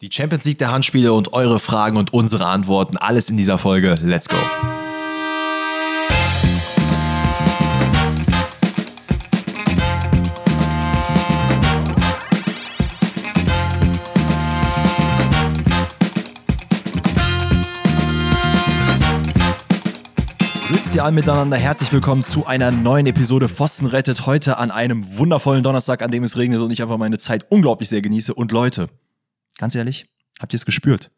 Die Champions League der Handspiele und eure Fragen und unsere Antworten, alles in dieser Folge. Let's go. Alle miteinander, herzlich willkommen zu einer neuen Episode Pfosten rettet. Heute an einem wundervollen Donnerstag, an dem es regnet und ich einfach meine Zeit unglaublich sehr genieße. Und Leute, ganz ehrlich, habt ihr es gespürt?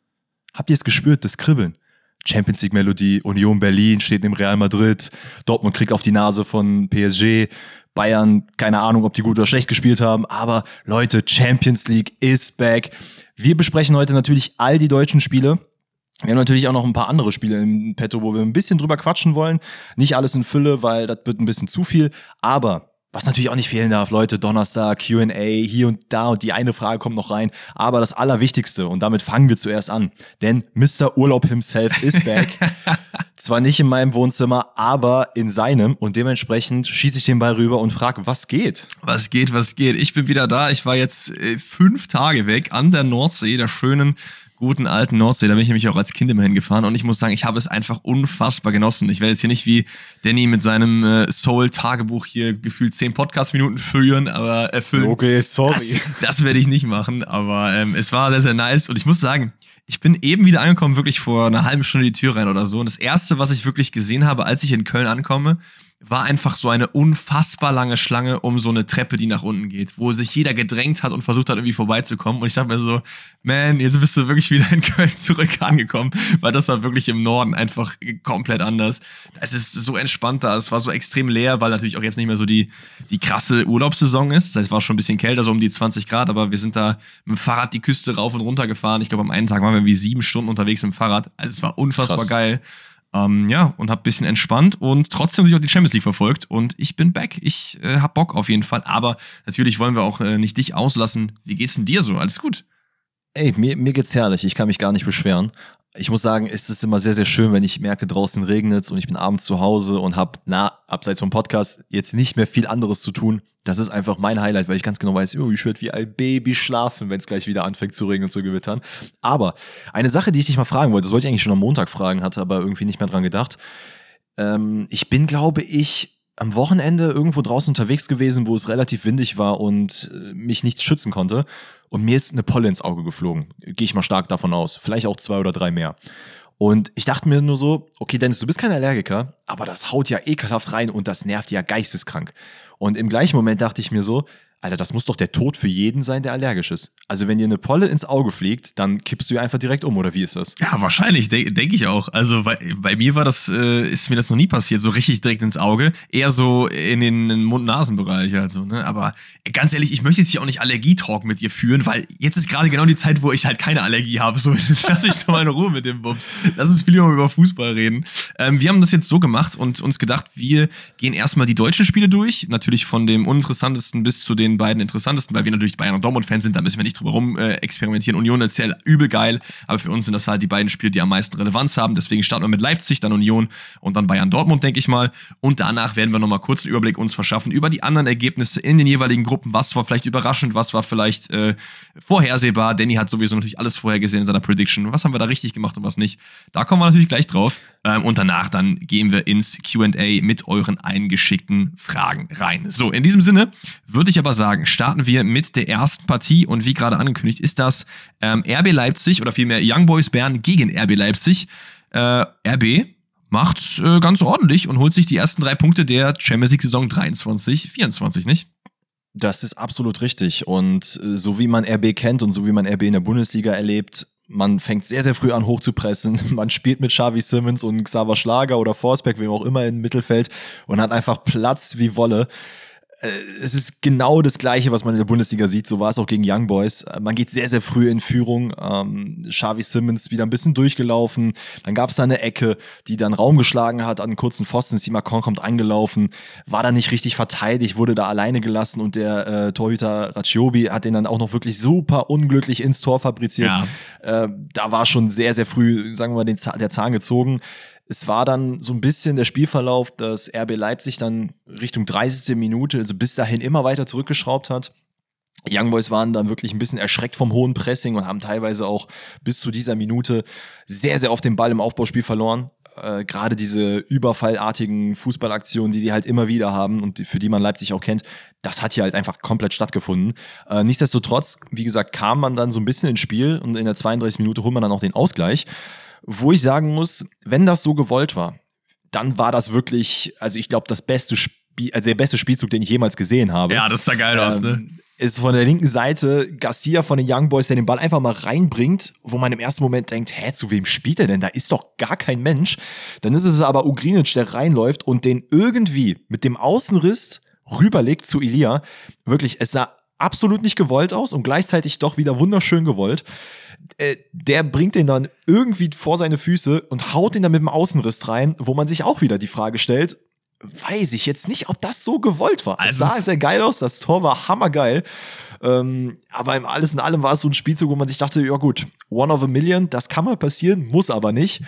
Habt ihr es gespürt, das Kribbeln? Champions League Melodie, Union Berlin steht im Real Madrid, Dortmund kriegt auf die Nase von PSG, Bayern, keine Ahnung, ob die gut oder schlecht gespielt haben, aber Leute, Champions League is back. Wir besprechen heute natürlich all die deutschen Spiele, wir haben natürlich auch noch ein paar andere Spiele im Petto, wo wir ein bisschen drüber quatschen wollen. Nicht alles in Fülle, weil das wird ein bisschen zu viel. Aber was natürlich auch nicht fehlen darf, Leute, Donnerstag, QA, hier und da und die eine Frage kommt noch rein. Aber das Allerwichtigste, und damit fangen wir zuerst an, denn Mr. Urlaub himself is back. Zwar nicht in meinem Wohnzimmer, aber in seinem und dementsprechend schieße ich den Ball rüber und frage, was geht? Was geht, was geht? Ich bin wieder da. Ich war jetzt äh, fünf Tage weg an der Nordsee, der schönen guten alten Nordsee. Da bin ich nämlich auch als Kind immer hingefahren und ich muss sagen, ich habe es einfach unfassbar genossen. Ich werde jetzt hier nicht wie Danny mit seinem äh, Soul-Tagebuch hier gefühlt zehn Podcast-Minuten führen, aber erfüllen. Okay, sorry. Das, das werde ich nicht machen, aber ähm, es war sehr, sehr nice und ich muss sagen, ich bin eben wieder angekommen, wirklich vor einer halben Stunde die Tür rein oder so. Und das erste, was ich wirklich gesehen habe, als ich in Köln ankomme, war einfach so eine unfassbar lange Schlange um so eine Treppe, die nach unten geht, wo sich jeder gedrängt hat und versucht hat, irgendwie vorbeizukommen. Und ich dachte mir so, man, jetzt bist du wirklich wieder in Köln zurück angekommen, weil das war wirklich im Norden einfach komplett anders. Es ist so entspannt da, es war so extrem leer, weil natürlich auch jetzt nicht mehr so die, die krasse Urlaubssaison ist. Das heißt, es war schon ein bisschen kälter, so um die 20 Grad, aber wir sind da mit dem Fahrrad die Küste rauf und runter gefahren. Ich glaube, am einen Tag waren wir wie sieben Stunden unterwegs mit dem Fahrrad. Also es war unfassbar Krass. geil. Ähm, ja, und hab bisschen entspannt und trotzdem natürlich auch die Champions League verfolgt und ich bin back. Ich äh, hab Bock auf jeden Fall. Aber natürlich wollen wir auch äh, nicht dich auslassen. Wie geht's denn dir so? Alles gut? Ey, mir, mir geht's herrlich. Ich kann mich gar nicht beschweren. Ich muss sagen, es ist immer sehr, sehr schön, wenn ich merke, draußen regnet und ich bin abends zu Hause und hab, na, abseits vom Podcast, jetzt nicht mehr viel anderes zu tun, das ist einfach mein Highlight, weil ich ganz genau weiß, oh, ich werde wie ein Baby schlafen, wenn es gleich wieder anfängt zu regnen und zu gewittern. Aber eine Sache, die ich dich mal fragen wollte, das wollte ich eigentlich schon am Montag fragen, hatte aber irgendwie nicht mehr dran gedacht. Ähm, ich bin, glaube ich, am Wochenende irgendwo draußen unterwegs gewesen, wo es relativ windig war und äh, mich nichts schützen konnte. Und mir ist eine Polle ins Auge geflogen. Gehe ich mal stark davon aus. Vielleicht auch zwei oder drei mehr. Und ich dachte mir nur so, okay, Dennis, du bist kein Allergiker, aber das haut ja ekelhaft rein und das nervt ja geisteskrank. Und im gleichen Moment dachte ich mir so, Alter, das muss doch der Tod für jeden sein, der allergisch ist. Also wenn dir eine Polle ins Auge fliegt, dann kippst du einfach direkt um, oder wie ist das? Ja, wahrscheinlich, denke denk ich auch. Also bei, bei mir war das, äh, ist mir das noch nie passiert, so richtig direkt ins Auge. Eher so in den Mund-Nasen-Bereich also, ne? Aber ganz ehrlich, ich möchte jetzt hier auch nicht Allergie-Talk mit dir führen, weil jetzt ist gerade genau die Zeit, wo ich halt keine Allergie habe. So, lass mich doch mal in Ruhe mit dem Bums. Lass uns viel über Fußball reden. Ähm, wir haben das jetzt so gemacht und uns gedacht, wir gehen erstmal die deutschen Spiele durch. Natürlich von dem uninteressantesten bis zu den den beiden interessantesten, weil wir natürlich Bayern und Dortmund-Fans sind, da müssen wir nicht drüber rum äh, experimentieren. Union erzählt übel geil, aber für uns sind das halt die beiden Spiele, die am meisten Relevanz haben. Deswegen starten wir mit Leipzig, dann Union und dann Bayern Dortmund, denke ich mal. Und danach werden wir nochmal kurz einen Überblick uns verschaffen über die anderen Ergebnisse in den jeweiligen Gruppen. Was war vielleicht überraschend, was war vielleicht äh, vorhersehbar. Danny hat sowieso natürlich alles vorhergesehen in seiner Prediction. Was haben wir da richtig gemacht und was nicht? Da kommen wir natürlich gleich drauf. Ähm, und danach dann gehen wir ins QA mit euren eingeschickten Fragen rein. So, in diesem Sinne würde ich aber sagen, starten wir mit der ersten Partie. Und wie gerade angekündigt, ist das ähm, RB Leipzig oder vielmehr Young Boys Bern gegen RB Leipzig. Äh, RB macht's äh, ganz ordentlich und holt sich die ersten drei Punkte der Champions League Saison 23, 24, nicht? Das ist absolut richtig. Und äh, so wie man RB kennt und so wie man RB in der Bundesliga erlebt, man fängt sehr, sehr früh an hochzupressen. Man spielt mit Xavi Simmons und Xaver Schlager oder Forsberg, wem auch immer im Mittelfeld und hat einfach Platz wie Wolle. Äh, es ist genau das Gleiche, was man in der Bundesliga sieht. So war es auch gegen Young Boys. Äh, man geht sehr, sehr früh in Führung. Ähm, Xavi Simmons wieder ein bisschen durchgelaufen. Dann gab es da eine Ecke, die dann Raum geschlagen hat an einen kurzen Pfosten. Simakon kommt angelaufen, war da nicht richtig verteidigt, wurde da alleine gelassen und der äh, Torhüter Raciobi hat den dann auch noch wirklich super unglücklich ins Tor fabriziert. Ja. Äh, da war schon sehr, sehr früh, sagen wir mal, den Zahn, der Zahn gezogen es war dann so ein bisschen der Spielverlauf, dass RB Leipzig dann Richtung 30. Minute, also bis dahin immer weiter zurückgeschraubt hat. Young Boys waren dann wirklich ein bisschen erschreckt vom hohen Pressing und haben teilweise auch bis zu dieser Minute sehr, sehr oft den Ball im Aufbauspiel verloren. Äh, Gerade diese überfallartigen Fußballaktionen, die die halt immer wieder haben und die, für die man Leipzig auch kennt, das hat hier halt einfach komplett stattgefunden. Äh, nichtsdestotrotz, wie gesagt, kam man dann so ein bisschen ins Spiel und in der 32 Minute holt man dann auch den Ausgleich. Wo ich sagen muss, wenn das so gewollt war, dann war das wirklich, also ich glaube, das beste Spiel, also der beste Spielzug, den ich jemals gesehen habe. Ja, das sah geil ähm, aus, ne? Ist von der linken Seite Garcia von den Young Boys, der den Ball einfach mal reinbringt, wo man im ersten Moment denkt, hä, zu wem spielt er denn? Da ist doch gar kein Mensch. Dann ist es aber Ugrinic, der reinläuft und den irgendwie mit dem Außenriss rüberlegt zu Ilia. Wirklich, es sah absolut nicht gewollt aus und gleichzeitig doch wieder wunderschön gewollt. Äh, der bringt den dann irgendwie vor seine Füße und haut ihn dann mit dem Außenriss rein, wo man sich auch wieder die Frage stellt, weiß ich jetzt nicht, ob das so gewollt war. Also es sah sehr geil aus, das Tor war hammergeil. Ähm, aber im alles in allem war es so ein Spielzug, wo man sich dachte, ja gut, one of a million, das kann mal passieren, muss aber nicht.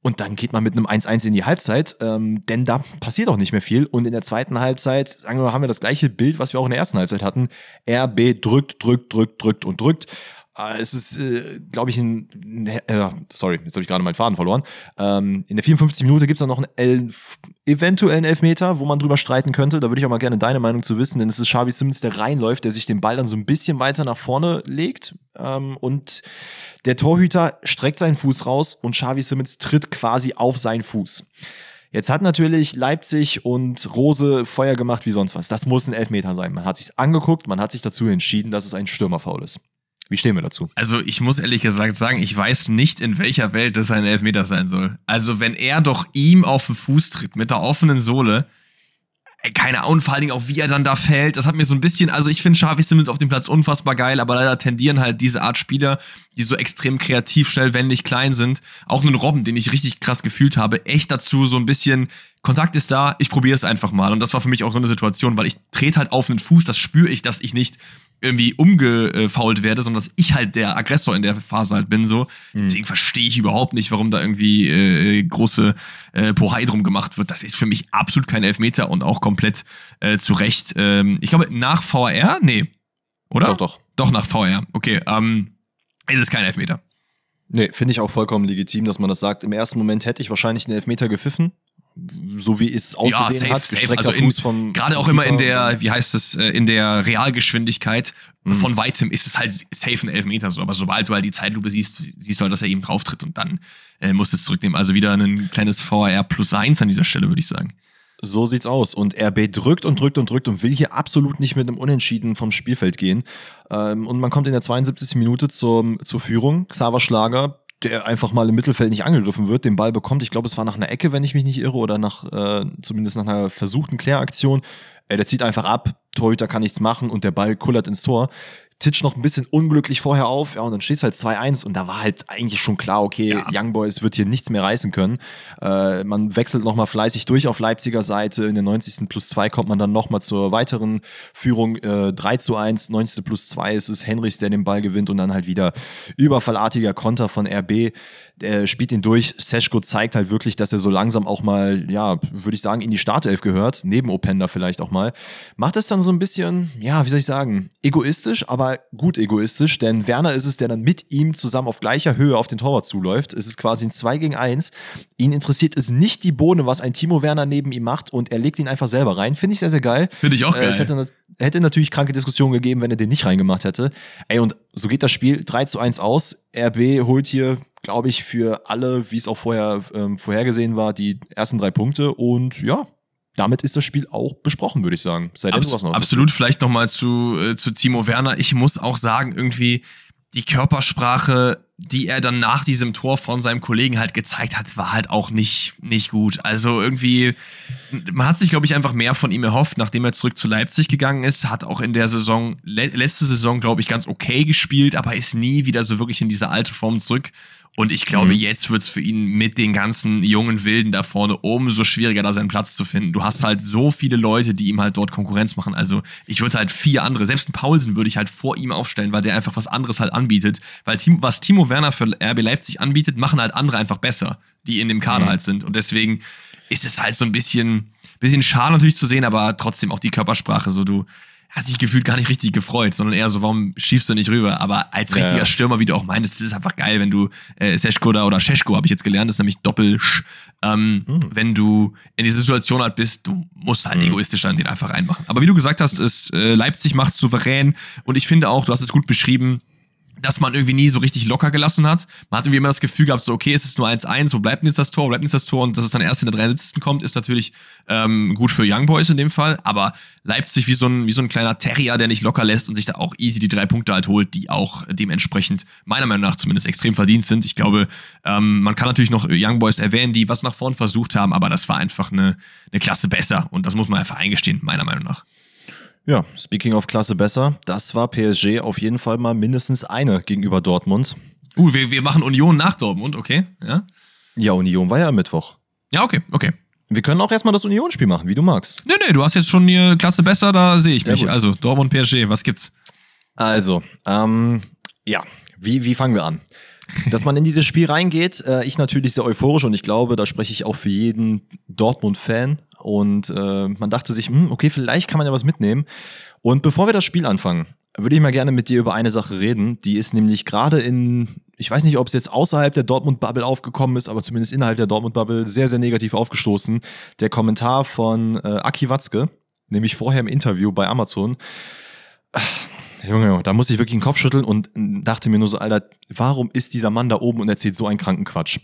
Und dann geht man mit einem 1-1 in die Halbzeit, ähm, denn da passiert auch nicht mehr viel. Und in der zweiten Halbzeit, sagen wir, haben wir das gleiche Bild, was wir auch in der ersten Halbzeit hatten. RB drückt, drückt, drückt, drückt und drückt. Äh, es ist, äh, glaube ich, ein, äh, sorry, jetzt habe ich gerade meinen Faden verloren. Ähm, in der 54 Minute gibt es dann noch einen Elf, eventuellen Elfmeter, wo man drüber streiten könnte. Da würde ich auch mal gerne deine Meinung zu wissen, denn es ist Xavi Simmons, der reinläuft, der sich den Ball dann so ein bisschen weiter nach vorne legt. Ähm, und der Torhüter streckt seinen Fuß raus und Xavi Simmons tritt quasi auf seinen Fuß. Jetzt hat natürlich Leipzig und Rose Feuer gemacht wie sonst was. Das muss ein Elfmeter sein. Man hat sich angeguckt, man hat sich dazu entschieden, dass es ein Stürmerfaul ist. Wie stehen wir dazu? Also ich muss ehrlich gesagt sagen, ich weiß nicht, in welcher Welt das ein Elfmeter sein soll. Also wenn er doch ihm auf den Fuß tritt mit der offenen Sohle, keine Ahnung, vor allen Dingen auch wie er dann da fällt, das hat mir so ein bisschen, also ich finde Xavi Simmons auf dem Platz unfassbar geil, aber leider tendieren halt diese Art Spieler, die so extrem kreativ, schnell, wendig, klein sind, auch einen Robben, den ich richtig krass gefühlt habe, echt dazu so ein bisschen, Kontakt ist da, ich probiere es einfach mal und das war für mich auch so eine Situation, weil ich trete halt auf einen Fuß, das spüre ich, dass ich nicht irgendwie umgefault werde, sondern dass ich halt der Aggressor in der Phase halt bin so. Mhm. Deswegen verstehe ich überhaupt nicht, warum da irgendwie äh, große äh, Pohai drum gemacht wird. Das ist für mich absolut kein Elfmeter und auch komplett äh, zu Recht. Ähm, ich glaube, nach VR? Nee. Oder? Doch, doch. Doch, nach VR. Okay, ähm, ist es kein Elfmeter. Nee, finde ich auch vollkommen legitim, dass man das sagt. Im ersten Moment hätte ich wahrscheinlich einen Elfmeter gepfiffen, so wie es ausgesehen ja, safe, hat. Safe. Also in, gerade auch immer in der, wie heißt es, äh, in der Realgeschwindigkeit mhm. von weitem ist es halt safe ein Elfmeter so. Aber sobald du halt die Zeitlupe siehst, siehst du halt, dass er eben drauftritt und dann äh, musst du es zurücknehmen. Also wieder ein kleines VR plus eins an dieser Stelle, würde ich sagen. So sieht's aus. Und RB drückt und drückt und drückt und will hier absolut nicht mit einem Unentschieden vom Spielfeld gehen. Ähm, und man kommt in der 72. Minute zur, zur Führung. Xaver Schlager der einfach mal im Mittelfeld nicht angegriffen wird, den Ball bekommt. Ich glaube, es war nach einer Ecke, wenn ich mich nicht irre, oder nach äh, zumindest nach einer versuchten Kläraktion. Äh, der zieht einfach ab, Torhüter kann nichts machen und der Ball kullert ins Tor. Titsch noch ein bisschen unglücklich vorher auf, ja, und dann steht es halt 2-1 und da war halt eigentlich schon klar, okay, ja. Young Boys wird hier nichts mehr reißen können. Äh, man wechselt nochmal fleißig durch auf Leipziger Seite. In der 90. plus 2 kommt man dann nochmal zur weiteren Führung. Äh, 3 zu 1, 90. plus 2 ist es Henrichs, der den Ball gewinnt und dann halt wieder überfallartiger Konter von RB der spielt ihn durch. Seschko zeigt halt wirklich, dass er so langsam auch mal, ja, würde ich sagen, in die Startelf gehört, neben Openda vielleicht auch mal. Macht es dann so ein bisschen, ja, wie soll ich sagen, egoistisch, aber gut egoistisch, denn Werner ist es, der dann mit ihm zusammen auf gleicher Höhe auf den Torwart zuläuft. Es ist quasi ein 2 gegen 1. Ihn interessiert es nicht die Bohne, was ein Timo Werner neben ihm macht und er legt ihn einfach selber rein. Finde ich sehr, sehr geil. Finde ich auch geil. Äh, es hätte, hätte natürlich kranke Diskussionen gegeben, wenn er den nicht reingemacht hätte. Ey, und so geht das Spiel 3 zu 1 aus. RB holt hier glaube ich, für alle, wie es auch vorher ähm, vorhergesehen war, die ersten drei Punkte. Und ja, damit ist das Spiel auch besprochen, würde ich sagen. Seid Abs was noch absolut, vielleicht nochmal zu, äh, zu Timo Werner. Ich muss auch sagen, irgendwie die Körpersprache, die er dann nach diesem Tor von seinem Kollegen halt gezeigt hat, war halt auch nicht, nicht gut. Also irgendwie, man hat sich, glaube ich, einfach mehr von ihm erhofft, nachdem er zurück zu Leipzig gegangen ist. Hat auch in der Saison, letzte Saison, glaube ich, ganz okay gespielt, aber ist nie wieder so wirklich in diese alte Form zurück. Und ich glaube, mhm. jetzt wird's für ihn mit den ganzen jungen Wilden da vorne umso schwieriger, da seinen Platz zu finden. Du hast halt so viele Leute, die ihm halt dort Konkurrenz machen. Also ich würde halt vier andere, selbst ein Paulsen würde ich halt vor ihm aufstellen, weil der einfach was anderes halt anbietet. Weil Timo, was Timo Werner für RB Leipzig anbietet, machen halt andere einfach besser, die in dem Kader mhm. halt sind. Und deswegen ist es halt so ein bisschen, bisschen schade natürlich zu sehen, aber trotzdem auch die Körpersprache. So, du, hat sich gefühlt gar nicht richtig gefreut, sondern eher so, warum schiebst du nicht rüber? Aber als Ja, richtiger ja. Stürmer, wie du auch meintest, ist es einfach geil, wenn du äh, Seschko da oder Scheschko, habe ich jetzt gelernt, das ist nämlich doppel -sch, ähm, wenn du in dieser Situation halt bist, du musst halt egoistisch dann den einfach reinmachen. Aber wie du gesagt hast, ist äh, Leipzig macht souverän und ich finde auch, du hast es gut beschrieben, dass man irgendwie nie so richtig locker gelassen hat. Man hat irgendwie immer das Gefühl gehabt, so, okay, es ist nur 1-1, wo bleibt denn jetzt das Tor, wo bleibt denn jetzt das Tor? Und dass es dann erst in der 73. kommt, ist natürlich ähm, gut für Young Boys in dem Fall. Aber Leipzig wie so, ein, wie so ein kleiner Terrier, der nicht locker lässt und sich da auch easy die drei Punkte halt holt, die auch dementsprechend meiner Meinung nach zumindest extrem verdient sind. Ich glaube, ähm, man kann natürlich noch Young Boys erwähnen, die was nach vorn versucht haben, aber das war einfach eine, eine Klasse besser. Und das muss man einfach eingestehen, meiner Meinung nach. Ja, speaking of Klasse besser, das war PSG auf jeden Fall mal mindestens eine gegenüber Dortmund. Uh, wir, wir machen Union nach Dortmund, okay? Ja, Ja, Union war ja am Mittwoch. ja okay, okay. Wir können auch erstmal das Union-Spiel machen, wie du magst. Nee, nee, du hast jetzt schon hier Klasse besser, da sehe ich Ja, mich. gut. also, Dortmund PSG, was gibt's? Also, ähm, ja, wie, wie fangen wir an? Dass man in dieses Spiel reingeht, äh, ich natürlich sehr euphorisch und ich glaube, da spreche ich auch für jeden Dortmund-Fan. Und äh, man dachte sich, hm, okay, vielleicht kann man ja was mitnehmen. Und bevor wir das Spiel anfangen, würde ich mal gerne mit dir über eine Sache reden. Die ist nämlich gerade in, ich weiß nicht, ob es jetzt außerhalb der Dortmund-Bubble aufgekommen ist, aber zumindest innerhalb der Dortmund-Bubble sehr, sehr negativ aufgestoßen. Der Kommentar von äh, Aki Watzke, nämlich vorher im Interview bei Amazon. Junge, Junge, da musste ich wirklich den Kopf schütteln und dachte mir nur so, Alter, warum ist dieser Mann da oben und erzählt so einen kranken Quatsch?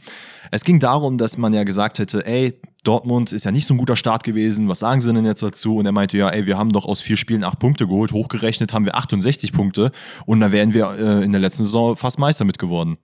Es ging darum, dass man ja gesagt hätte, ey, Dortmund ist ja nicht so ein guter Start gewesen, was sagen sie denn jetzt dazu? Und er meinte, ja, ey, wir haben doch aus vier Spielen acht Punkte geholt, hochgerechnet haben wir 68 Punkte und da wären wir äh, in der letzten Saison fast Meister mit geworden.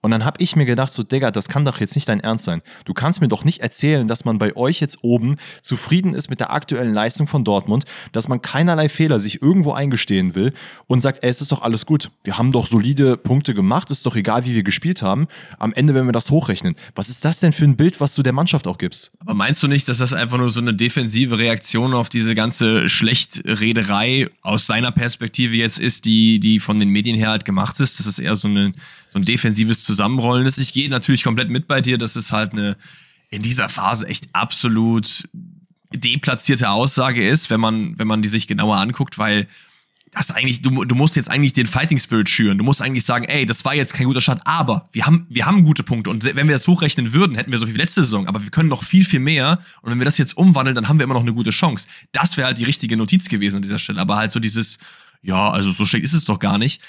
Und dann hab ich mir gedacht, so, Digga, das kann doch jetzt nicht dein Ernst sein. Du kannst mir doch nicht erzählen, dass man bei euch jetzt oben zufrieden ist mit der aktuellen Leistung von Dortmund, dass man keinerlei Fehler sich irgendwo eingestehen will und sagt, ey, es ist doch alles gut. Wir haben doch solide Punkte gemacht, ist doch egal, wie wir gespielt haben. Am Ende werden wir das hochrechnen. Was ist das denn für ein Bild, was du der Mannschaft auch gibst? Aber meinst du nicht, dass das einfach nur so eine defensive Reaktion auf diese ganze Schlechtrederei aus seiner Perspektive jetzt ist, die, die von den Medien her halt gemacht ist? Das ist eher so, eine, so ein defensives Zusammenrollen ist. Ich gehe natürlich komplett mit bei dir, dass es halt eine in dieser Phase echt absolut deplatzierte Aussage ist, wenn man, wenn man die sich genauer anguckt, weil das eigentlich, du, du musst jetzt eigentlich den Fighting Spirit schüren. Du musst eigentlich sagen, ey, das war jetzt kein guter Start, aber wir haben, wir haben gute Punkte. Und wenn wir das hochrechnen würden, hätten wir so viel wie letzte Saison, aber wir können noch viel, viel mehr. Und wenn wir das jetzt umwandeln, dann haben wir immer noch eine gute Chance. Das wäre halt die richtige Notiz gewesen an dieser Stelle. Aber halt so dieses, ja, also so schlecht ist es doch gar nicht.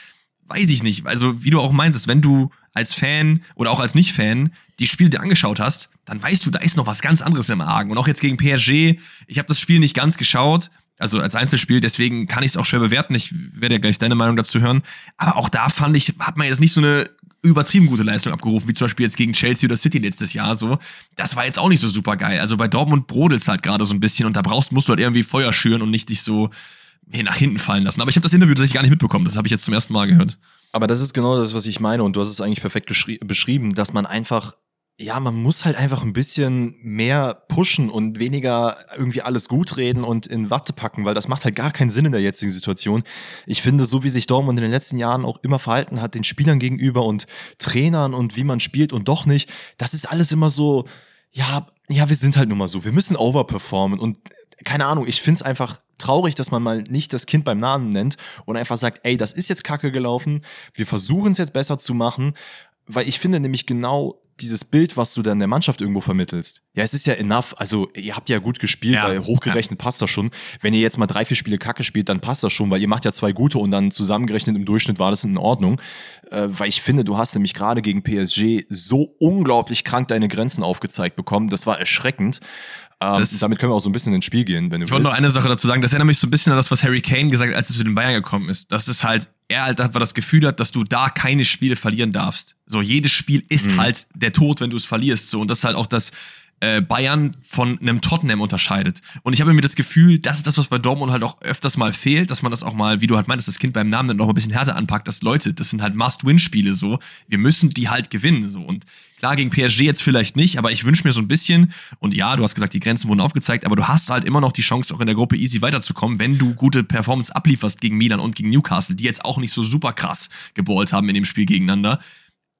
Weiß ich nicht. Also, wie du auch meintest, wenn du als Fan oder auch als Nicht-Fan die Spiele dir angeschaut hast, dann weißt du, da ist noch was ganz anderes im Argen. Und auch jetzt gegen PSG, ich habe das Spiel nicht ganz geschaut, also als Einzelspiel, deswegen kann ich es auch schwer bewerten. Ich werde ja gleich deine Meinung dazu hören. Aber auch da fand ich, hat man jetzt nicht so eine übertrieben gute Leistung abgerufen, wie zum Beispiel jetzt gegen Chelsea oder City letztes Jahr so. Das war jetzt auch nicht so super geil. Also bei Dortmund brodelt's halt gerade so ein bisschen und da brauchst, musst du halt irgendwie Feuer schüren und nicht dich so nach hinten fallen lassen. Aber ich habe das Interview tatsächlich gar nicht mitbekommen. Das habe ich jetzt zum ersten Mal gehört. Aber das ist genau das, was ich meine. Und du hast es eigentlich perfekt beschrieben, dass man einfach, ja, man muss halt einfach ein bisschen mehr pushen und weniger irgendwie alles gut reden und in Watte packen, weil das macht halt gar keinen Sinn in der jetzigen Situation. Ich finde, so wie sich Dortmund in den letzten Jahren auch immer verhalten hat, den Spielern gegenüber und Trainern und wie man spielt und doch nicht, das ist alles immer so, ja, ja, wir sind halt nun mal so. Wir müssen overperformen und keine Ahnung, ich find's einfach traurig, dass man mal nicht das Kind beim Namen nennt und einfach sagt, ey, das ist jetzt kacke gelaufen, wir versuchen es jetzt besser zu machen, weil ich finde nämlich genau dieses Bild, was du dann der Mannschaft irgendwo vermittelst. Ja, es ist ja enough. Also, ihr habt ja gut gespielt, Ja. weil hochgerechnet passt das schon. Wenn ihr jetzt mal drei, vier Spiele Kacke spielt, dann passt das schon, weil ihr macht ja zwei gute und dann zusammengerechnet im Durchschnitt war das in Ordnung. Äh, weil ich finde, du hast nämlich gerade gegen PSG so unglaublich krank deine Grenzen aufgezeigt bekommen. Das war erschreckend. Ähm, damit können wir auch so ein bisschen ins Spiel gehen, wenn du Ich wollte noch eine Sache dazu sagen. Das erinnert mich so ein bisschen an das, was Harry Kane gesagt hat, als er zu den Bayern gekommen ist. Das ist halt, er halt einfach das Gefühl hat, dass du da keine Spiele verlieren darfst. So, jedes Spiel ist halt der Tod, wenn du es verlierst. So, und das ist halt auch das, äh, Bayern von einem Tottenham unterscheidet. Und ich habe mir das Gefühl, das ist das, was bei Dortmund halt auch öfters mal fehlt, dass man das auch mal, wie du halt meintest, das Kind beim Namen dann noch ein bisschen härter anpackt, dass Leute, das sind halt Must-Win-Spiele so. Wir müssen die halt gewinnen so. Und klar, gegen PSG jetzt vielleicht nicht, aber ich wünsche mir so ein bisschen, und ja, du hast gesagt, die Grenzen wurden aufgezeigt, aber du hast halt immer noch die Chance, auch in der Gruppe easy weiterzukommen, wenn du gute Performance ablieferst gegen Milan und gegen Newcastle, die jetzt auch nicht so super krass geballt haben in dem Spiel gegeneinander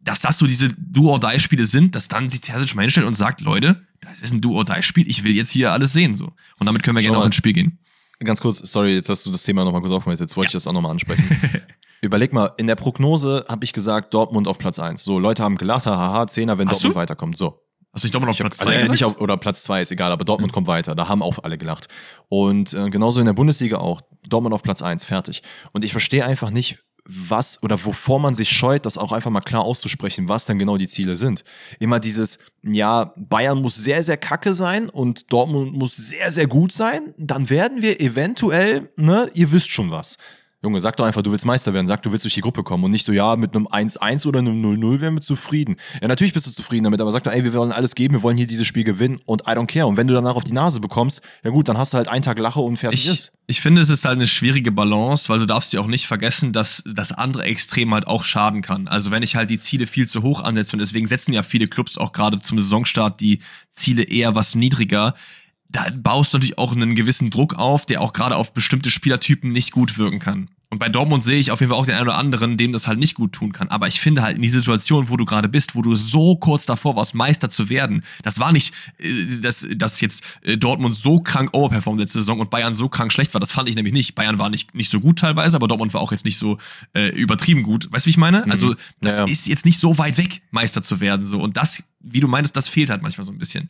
dass das so diese Do-or-Die-Spiele sind, dass dann sich Terzic mal hinstellt und sagt, Leute, das ist ein Do-or-Die-Spiel, ich will jetzt hier alles sehen, so. Und damit können wir Schau gerne auch mal. ins Spiel gehen. ganz kurz, sorry, jetzt hast du das Thema nochmal kurz aufgemacht, jetzt wollte ich das auch nochmal ansprechen. Überleg mal, in der Prognose habe ich gesagt, Dortmund auf Platz 1. So, Leute haben gelacht, haha, Zehner, wenn Hast Dortmund du? weiterkommt. So. Hast du nicht Dortmund auf Ich Platz also, 2 äh, gesagt? nicht auf, oder Platz 2 ist egal, aber Dortmund kommt weiter. Da haben auch alle gelacht. Und äh, genauso in der Bundesliga auch. Dortmund auf Platz 1, fertig. Und ich verstehe einfach nicht, was oder wovor man sich scheut, das auch einfach mal klar auszusprechen, was dann genau die Ziele sind. Immer dieses, ja, Bayern muss sehr, sehr kacke sein und Dortmund muss sehr, sehr gut sein, dann werden wir eventuell, ne, ihr wisst schon was. Junge, sag doch einfach, du willst Meister werden, sag, du willst durch die Gruppe kommen und nicht so, ja, mit einem 1-1 oder einem 0-0 wären wir zufrieden. Ja, natürlich bist du zufrieden damit, aber sag doch, ey, wir wollen alles geben, wir wollen hier dieses Spiel gewinnen und I don't care. Und wenn du danach auf die Nase bekommst, ja gut, dann hast du halt einen Tag Lache und fertig Ich, ist. ich finde, es ist halt eine schwierige Balance, weil du darfst dir auch nicht vergessen, dass das andere Extrem halt auch schaden kann. Also wenn ich halt die Ziele viel zu hoch ansetze und deswegen setzen ja viele Clubs auch gerade zum Saisonstart die Ziele eher was niedriger, da baust du natürlich auch einen gewissen Druck auf, der auch gerade auf bestimmte Spielertypen nicht gut wirken kann. Und bei Dortmund sehe ich auf jeden Fall auch den einen oder anderen, dem das halt nicht gut tun kann. Aber ich finde halt in die Situation, wo du gerade bist, wo du so kurz davor warst, Meister zu werden, das war nicht, äh, dass, dass jetzt äh, Dortmund so krank overperformt letzte Saison und Bayern so krank schlecht war. Das fand ich nämlich nicht. Bayern war nicht, nicht so gut teilweise, aber Dortmund war auch jetzt nicht so äh, übertrieben gut. Weißt du, wie ich meine? Also, das Ja, ja. ist jetzt nicht so weit weg, Meister zu werden. So. Und das, wie du meintest, das fehlt halt manchmal so ein bisschen.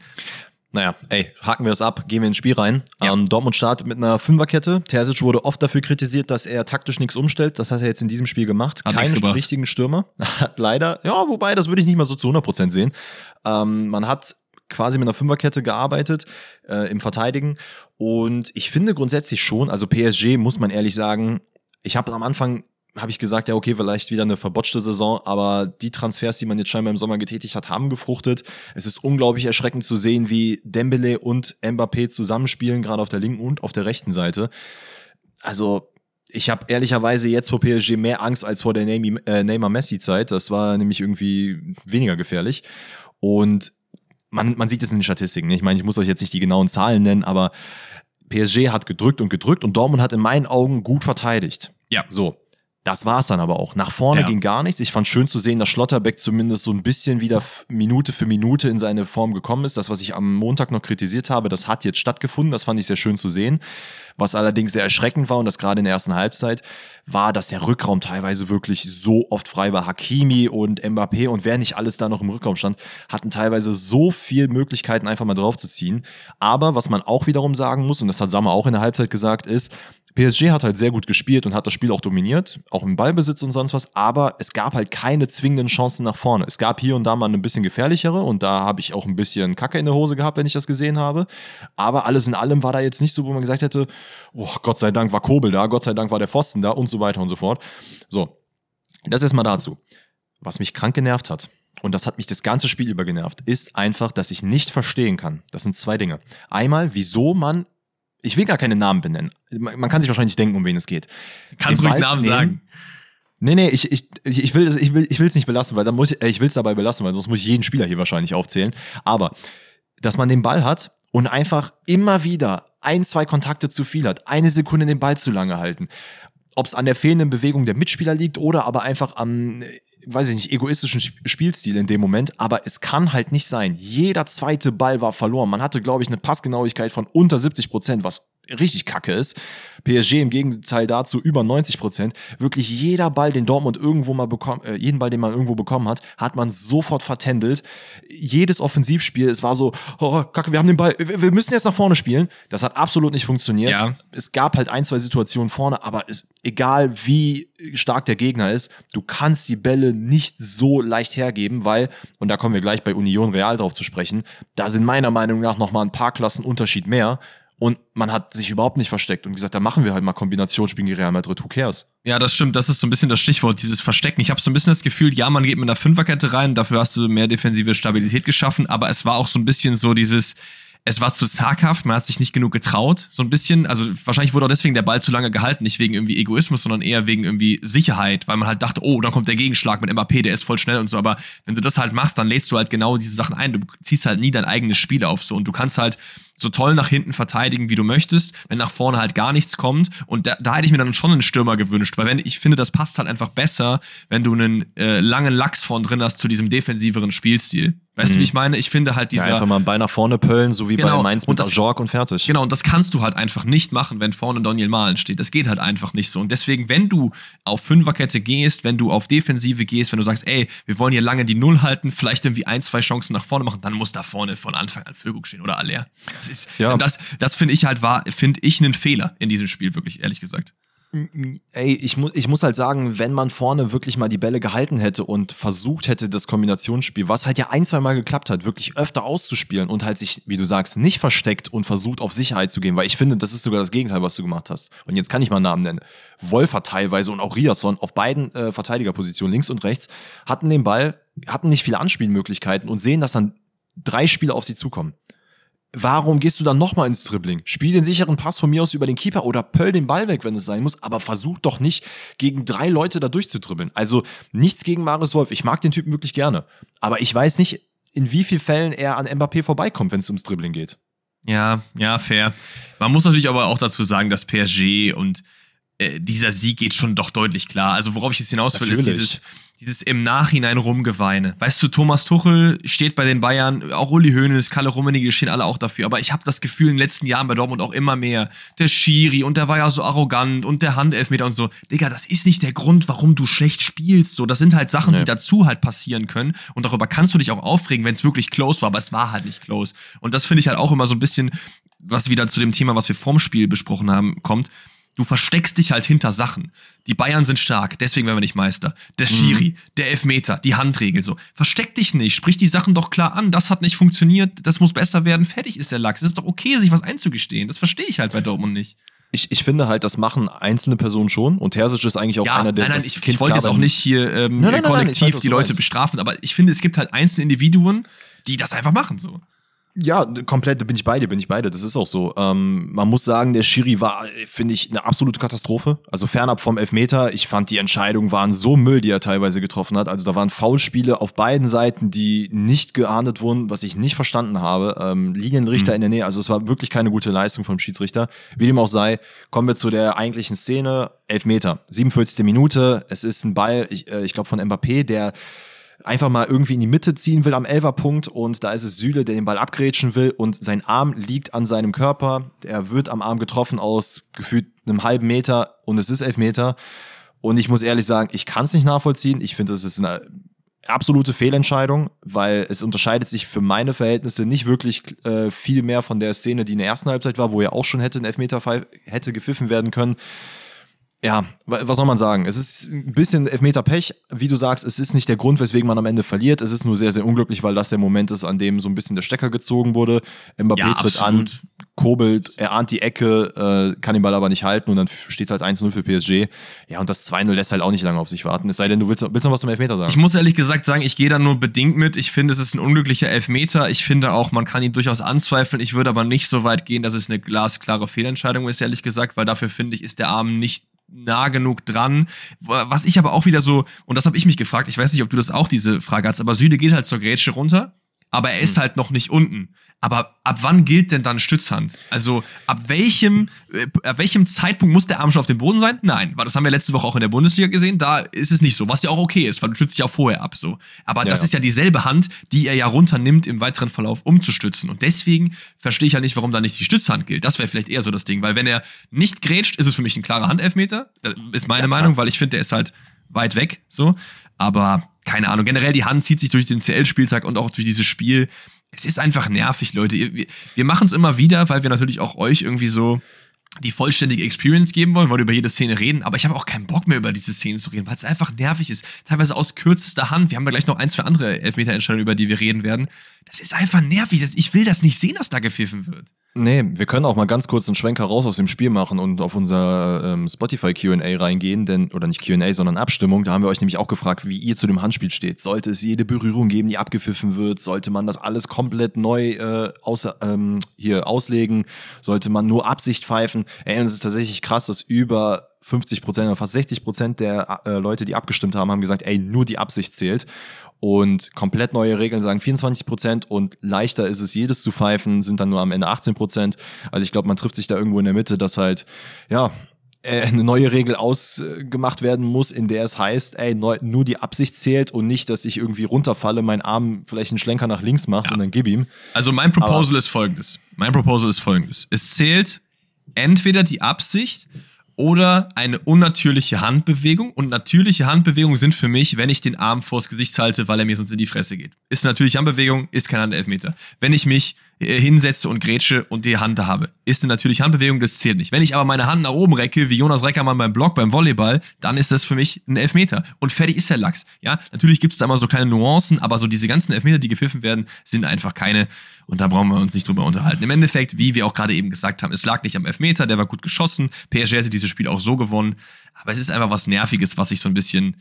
Naja, ey, haken wir es ab, gehen wir ins Spiel rein. Ja. Ähm, Dortmund startet mit einer Fünferkette. Terzic wurde oft dafür kritisiert, dass er taktisch nichts umstellt. Das hat er jetzt in diesem Spiel gemacht. Hat gebracht. richtigen Stürmer. Hat leider, ja, wobei, das würde ich nicht mal so zu 100% sehen. Ähm, man hat quasi mit einer Fünferkette gearbeitet äh, im Verteidigen. Und ich finde grundsätzlich schon, also PSG muss man ehrlich sagen, ich habe am Anfang habe ich gesagt, ja, okay, vielleicht wieder eine verbotschte Saison, aber die Transfers, die man jetzt scheinbar im Sommer getätigt hat, haben gefruchtet. Es ist unglaublich erschreckend zu sehen, wie Dembele und Mbappé zusammenspielen, gerade auf der linken und auf der rechten Seite. Also, ich habe ehrlicherweise jetzt vor PSG mehr Angst als vor der äh, Neymar-Messi-Zeit. Das war nämlich irgendwie weniger gefährlich. Und man, man sieht es in den Statistiken. ne? Ich meine, ich muss euch jetzt nicht die genauen Zahlen nennen, aber PSG hat gedrückt und gedrückt und Dortmund hat in meinen Augen gut verteidigt. Ja. So. Das war's dann aber auch. Nach vorne Ja. ging gar nichts. Ich fand schön zu sehen, dass Schlotterbeck zumindest so ein bisschen wieder Minute für Minute in seine Form gekommen ist. Das, was ich am Montag noch kritisiert habe, das hat jetzt stattgefunden. Das fand ich sehr schön zu sehen. Was allerdings sehr erschreckend war, und das gerade in der ersten Halbzeit, war, dass der Rückraum teilweise wirklich so oft frei war. Hakimi und Mbappé und wer nicht alles da noch im Rückraum stand, hatten teilweise so viel Möglichkeiten, einfach mal draufzuziehen. Aber was man auch wiederum sagen muss, und das hat Sammer auch in der Halbzeit gesagt, ist, PSG hat halt sehr gut gespielt und hat das Spiel auch dominiert, auch im Ballbesitz und sonst was, aber es gab halt keine zwingenden Chancen nach vorne. Es gab hier und da mal ein bisschen gefährlichere und da habe ich auch ein bisschen Kacke in der Hose gehabt, wenn ich das gesehen habe. Aber alles in allem war da jetzt nicht so, wo man gesagt hätte, oh, Gott sei Dank war Kobel da, Gott sei Dank war der Pfosten da und so weiter und so fort. So, das erstmal dazu. Was mich krank genervt hat, und das hat mich das ganze Spiel über genervt, ist einfach, dass ich nicht verstehen kann. Das sind zwei Dinge. Einmal, wieso man, ich will gar keine Namen benennen. Man kann sich wahrscheinlich denken, um wen es geht. Kannst ruhig Namen nehmen. sagen. Nee, nee, ich, ich, ich ich will es ich will, ich will's nicht belassen, weil dann muss ich, äh, ich will es dabei belassen, weil sonst muss ich jeden Spieler hier wahrscheinlich aufzählen. Aber, dass man den Ball hat und einfach immer wieder ein, zwei Kontakte zu viel hat, eine Sekunde den Ball zu lange halten. Ob es an der fehlenden Bewegung der Mitspieler liegt oder aber einfach am, äh, weiß ich nicht, egoistischen Sp- Spielstil in dem Moment. Aber es kann halt nicht sein. Jeder zweite Ball war verloren. Man hatte, glaube ich, eine Passgenauigkeit von unter 70 Prozent, was richtig kacke ist. PSG im Gegenteil dazu über 90 Prozent. Wirklich jeder Ball, den Dortmund irgendwo mal bekommen, äh, jeden Ball, den man irgendwo bekommen hat, hat man sofort vertändelt. Jedes Offensivspiel, es war so, oh, kacke, wir haben den Ball, wir, müssen jetzt nach vorne spielen. Das hat absolut nicht funktioniert. Ja. Es gab halt ein, zwei Situationen vorne, aber es, egal wie stark der Gegner ist, du kannst die Bälle nicht so leicht hergeben, weil, und da kommen wir gleich bei Union Real drauf zu sprechen, da sind meiner Meinung nach noch mal ein paar Klassen Unterschied mehr. Und man hat sich überhaupt nicht versteckt und gesagt, da machen wir halt mal Kombinationsspielen gegen Real Madrid, who cares? Ja, das stimmt. Das ist so ein bisschen das Stichwort, dieses Verstecken. Ich habe so ein bisschen das Gefühl, ja, man geht mit einer Fünferkette rein, dafür hast du mehr defensive Stabilität geschaffen, aber es war auch so ein bisschen so dieses, es war zu zaghaft, man hat sich nicht genug getraut, so ein bisschen. Also wahrscheinlich wurde auch deswegen der Ball zu lange gehalten, nicht wegen irgendwie Egoismus, sondern eher wegen irgendwie Sicherheit, weil man halt dachte, oh, dann kommt der Gegenschlag mit Mbappé, der ist voll schnell und so. Aber wenn du das halt machst, dann lädst du halt genau diese Sachen ein. Du ziehst halt nie dein eigenes Spiel auf so und du kannst halt so toll nach hinten verteidigen, wie du möchtest, wenn nach vorne halt gar nichts kommt. Und da, da hätte ich mir dann schon einen Stürmer gewünscht, weil wenn ich finde, das passt halt einfach besser, wenn du einen äh, langen Lachs vorn drin hast zu diesem defensiveren Spielstil. Weißt mhm. du, wie ich meine? Ich finde halt dieser. Ja, einfach mal ein Bein nach vorne pöllen, so wie genau. bei Mainz mit und das, Ajork und fertig. Genau, und das kannst du halt einfach nicht machen, wenn vorne Daniel Mahlen steht. Das geht halt einfach nicht so. Und deswegen, wenn du auf Fünferkette gehst, wenn du auf Defensive gehst, wenn du sagst, ey, wir wollen hier lange die Null halten, vielleicht irgendwie ein, zwei Chancen nach vorne machen, dann muss da vorne von Anfang an Füllkrug stehen oder Aller. Das ist, ja. das, das finde ich halt war, finde ich einen Fehler in diesem Spiel, wirklich, ehrlich gesagt. Ey, ich, mu ich muss halt sagen, wenn man vorne wirklich mal die Bälle gehalten hätte und versucht hätte, das Kombinationsspiel, was halt ja ein, zwei Mal geklappt hat, wirklich öfter auszuspielen und halt sich, wie du sagst, nicht versteckt und versucht auf Sicherheit zu gehen, weil ich finde, das ist sogar das Gegenteil, was du gemacht hast. Und jetzt kann ich mal einen Namen nennen. Wolfer teilweise und auch Riasson auf beiden äh, Verteidigerpositionen, links und rechts, hatten den Ball, hatten nicht viele Anspielmöglichkeiten und sehen, dass dann drei Spieler auf sie zukommen. Warum gehst du dann nochmal ins Dribbling? Spiel den sicheren Pass von mir aus über den Keeper oder pöll den Ball weg, wenn es sein muss, aber versuch doch nicht, gegen drei Leute da durchzudribbeln. Also nichts gegen Marius Wolf. Ich mag den Typen wirklich gerne. Aber ich weiß nicht, in wie vielen Fällen er an Mbappé vorbeikommt, wenn es ums Dribbling geht. Ja, ja, fair. Man muss natürlich aber auch dazu sagen, dass PSG und äh, dieser Sieg geht schon doch deutlich klar. Also worauf ich jetzt hinaus will, ist dieses, dieses im Nachhinein rumgeweine. Weißt du, Thomas Tuchel steht bei den Bayern, auch Uli Hoeneß, Kalle Rummenigge stehen alle auch dafür. Aber ich habe das Gefühl in den letzten Jahren bei Dortmund auch immer mehr, der Schiri und der war ja so arrogant und der Handelfmeter und so. Digga, das ist nicht der Grund, warum du schlecht spielst. So, das sind halt Sachen, nee. die dazu halt passieren können. Und darüber kannst du dich auch aufregen, wenn es wirklich close war. Aber es war halt nicht close. Und das finde ich halt auch immer so ein bisschen, was wieder zu dem Thema, was wir vorm Spiel besprochen haben, kommt Du versteckst dich halt hinter Sachen. Die Bayern sind stark, deswegen werden wir nicht Meister. Der mhm. Schiri, mhm. der Elfmeter, die Handregel so. Versteck dich nicht, sprich die Sachen doch klar an. Das hat nicht funktioniert, das muss besser werden. Fertig ist der Lachs. Es ist doch okay, sich was einzugestehen. Das verstehe ich halt bei Dortmund nicht. Ich, ich finde halt, das machen einzelne Personen schon und Terzic ist eigentlich auch ja, einer der Nein, nein, ich, ich wollte jetzt auch nicht hier ähm, nein, nein, kollektiv nein, weiß, die Leute bestrafen, aber ich finde, es gibt halt einzelne Individuen, die das einfach machen so. Ja, komplett, bin ich beide, bin ich beide. Das ist auch so. Ähm, man muss sagen, der Schiri war, finde ich, eine absolute Katastrophe. Also fernab vom Elfmeter. Ich fand, die Entscheidungen waren so Müll, die er teilweise getroffen hat. Also da waren Foulspiele auf beiden Seiten, die nicht geahndet wurden, was ich nicht verstanden habe. Ähm, Linienrichter mhm. in der Nähe. Also es war wirklich keine gute Leistung vom Schiedsrichter. Wie dem auch sei, kommen wir zu der eigentlichen Szene. Elfmeter, 47. Minute. Es ist ein Ball, ich, äh, ich glaube von Mbappé, der einfach mal irgendwie in die Mitte ziehen will am Elferpunkt und da ist es Süle, der den Ball abgrätschen will und sein Arm liegt an seinem Körper. Er wird am Arm getroffen aus gefühlt einem halben Meter und es ist elf Meter. Und ich muss ehrlich sagen, ich kann es nicht nachvollziehen. Ich finde, es ist eine absolute Fehlentscheidung, weil es unterscheidet sich für meine Verhältnisse nicht wirklich äh, viel mehr von der Szene, die in der ersten Halbzeit war, wo er auch schon hätte ein Elfmeter hätte gepfiffen werden können ja, was soll man sagen? Es ist ein bisschen Elfmeter Pech. Wie du sagst, es ist nicht der Grund, weswegen man am Ende verliert. Es ist nur sehr, sehr unglücklich, weil das der Moment ist, an dem so ein bisschen der Stecker gezogen wurde. Mbappé ja, tritt an, kurbelt, er ahnt die Ecke, äh, kann den Ball aber nicht halten und dann steht es halt 1-0 für PSG. Ja, und das 2-0 lässt halt auch nicht lange auf sich warten. Es sei denn, du willst, willst noch was zum Elfmeter sagen. Ich muss ehrlich gesagt sagen, ich gehe da nur bedingt mit. Ich finde, es ist ein unglücklicher Elfmeter. Ich finde auch, man kann ihn durchaus anzweifeln. Ich würde aber nicht so weit gehen, dass es eine glasklare Fehlentscheidung ist, ehrlich gesagt, weil dafür finde ich, ist der Arm nicht nah genug dran. Was ich aber auch wieder so, und das habe ich mich gefragt, ich weiß nicht, ob du das auch diese Frage hast, aber Süde geht halt zur Grätsche runter aber er ist hm. halt noch nicht unten. Aber ab wann gilt denn dann Stützhand? Also ab welchem, äh, ab welchem Zeitpunkt muss der Arm schon auf dem Boden sein? Nein, weil das haben wir letzte Woche auch in der Bundesliga gesehen. Da ist es nicht so, was ja auch okay ist, weil du stützt ja auch vorher ab. So, aber ja, das ja. ist ja dieselbe Hand, die er ja runternimmt im weiteren Verlauf, um zu stützen. Und deswegen verstehe ich ja nicht, warum da nicht die Stützhand gilt. Das wäre vielleicht eher so das Ding, weil wenn er nicht grätscht, ist es für mich ein klarer Handelfmeter. Das ist meine ja, Meinung, weil ich finde, der ist halt weit weg. So, aber keine Ahnung, generell die Hand zieht sich durch den CL-Spieltag und auch durch dieses Spiel. Es ist einfach nervig, Leute. Wir, machen es immer wieder, weil wir natürlich auch euch irgendwie so die vollständige Experience geben wollen, wollen über jede Szene reden, aber ich habe auch keinen Bock mehr über diese Szene zu reden, weil es einfach nervig ist. Teilweise aus kürzester Hand. Wir haben da gleich noch ein, zwei andere Elfmeter-Entscheidungen, über die wir reden werden. Das ist einfach nervig. Ich will das nicht sehen, dass da gepfiffen wird. Nee, wir können auch mal ganz kurz einen Schwenker raus aus dem Spiel machen und auf unser ähm, Spotify QA reingehen, denn, oder nicht QA, sondern Abstimmung. Da haben wir euch nämlich auch gefragt, wie ihr zu dem Handspiel steht. Sollte es jede Berührung geben, die abgepfiffen wird? Sollte man das alles komplett neu äh, außer, ähm, hier auslegen? Sollte man nur Absicht pfeifen? Ey, es ist tatsächlich krass, dass über 50 Prozent oder fast 60 Prozent der äh, Leute, die abgestimmt haben, haben gesagt, ey, nur die Absicht zählt. Und komplett neue Regeln sagen 24 Prozent und leichter ist es, jedes zu pfeifen, sind dann nur am Ende 18 Prozent. Also ich glaube, man trifft sich da irgendwo in der Mitte, dass halt, ja, äh, eine neue Regel ausgemacht werden muss, in der es heißt, ey, nur die Absicht zählt und nicht, dass ich irgendwie runterfalle, mein Arm vielleicht einen Schlenker nach links macht ja. und dann gib ihm. Also mein Proposal Aber ist folgendes. Mein Proposal ist folgendes. Es zählt entweder die Absicht oder eine unnatürliche Handbewegung. Und natürliche Handbewegungen sind für mich, wenn ich den Arm vors Gesicht halte, weil er mir sonst in die Fresse geht. Ist eine natürliche Handbewegung, ist kein Handelfmeter. Wenn ich mich hinsetze und grätsche und die Hand habe, ist eine natürliche Handbewegung, das zählt nicht. Wenn ich aber meine Hand nach oben recke, wie Jonas Reckermann beim Block, beim Volleyball, dann ist das für mich ein Elfmeter. Und fertig ist der Lachs. Ja, natürlich gibt es da immer so kleine Nuancen, aber so diese ganzen Elfmeter, die gepfiffen werden, sind einfach keine. Und da brauchen wir uns nicht drüber unterhalten. Im Endeffekt, wie wir auch gerade eben gesagt haben, es lag nicht am Elfmeter, der war gut geschossen. PSG hätte dieses Spiel auch so gewonnen. Aber es ist einfach was Nerviges, was sich so ein bisschen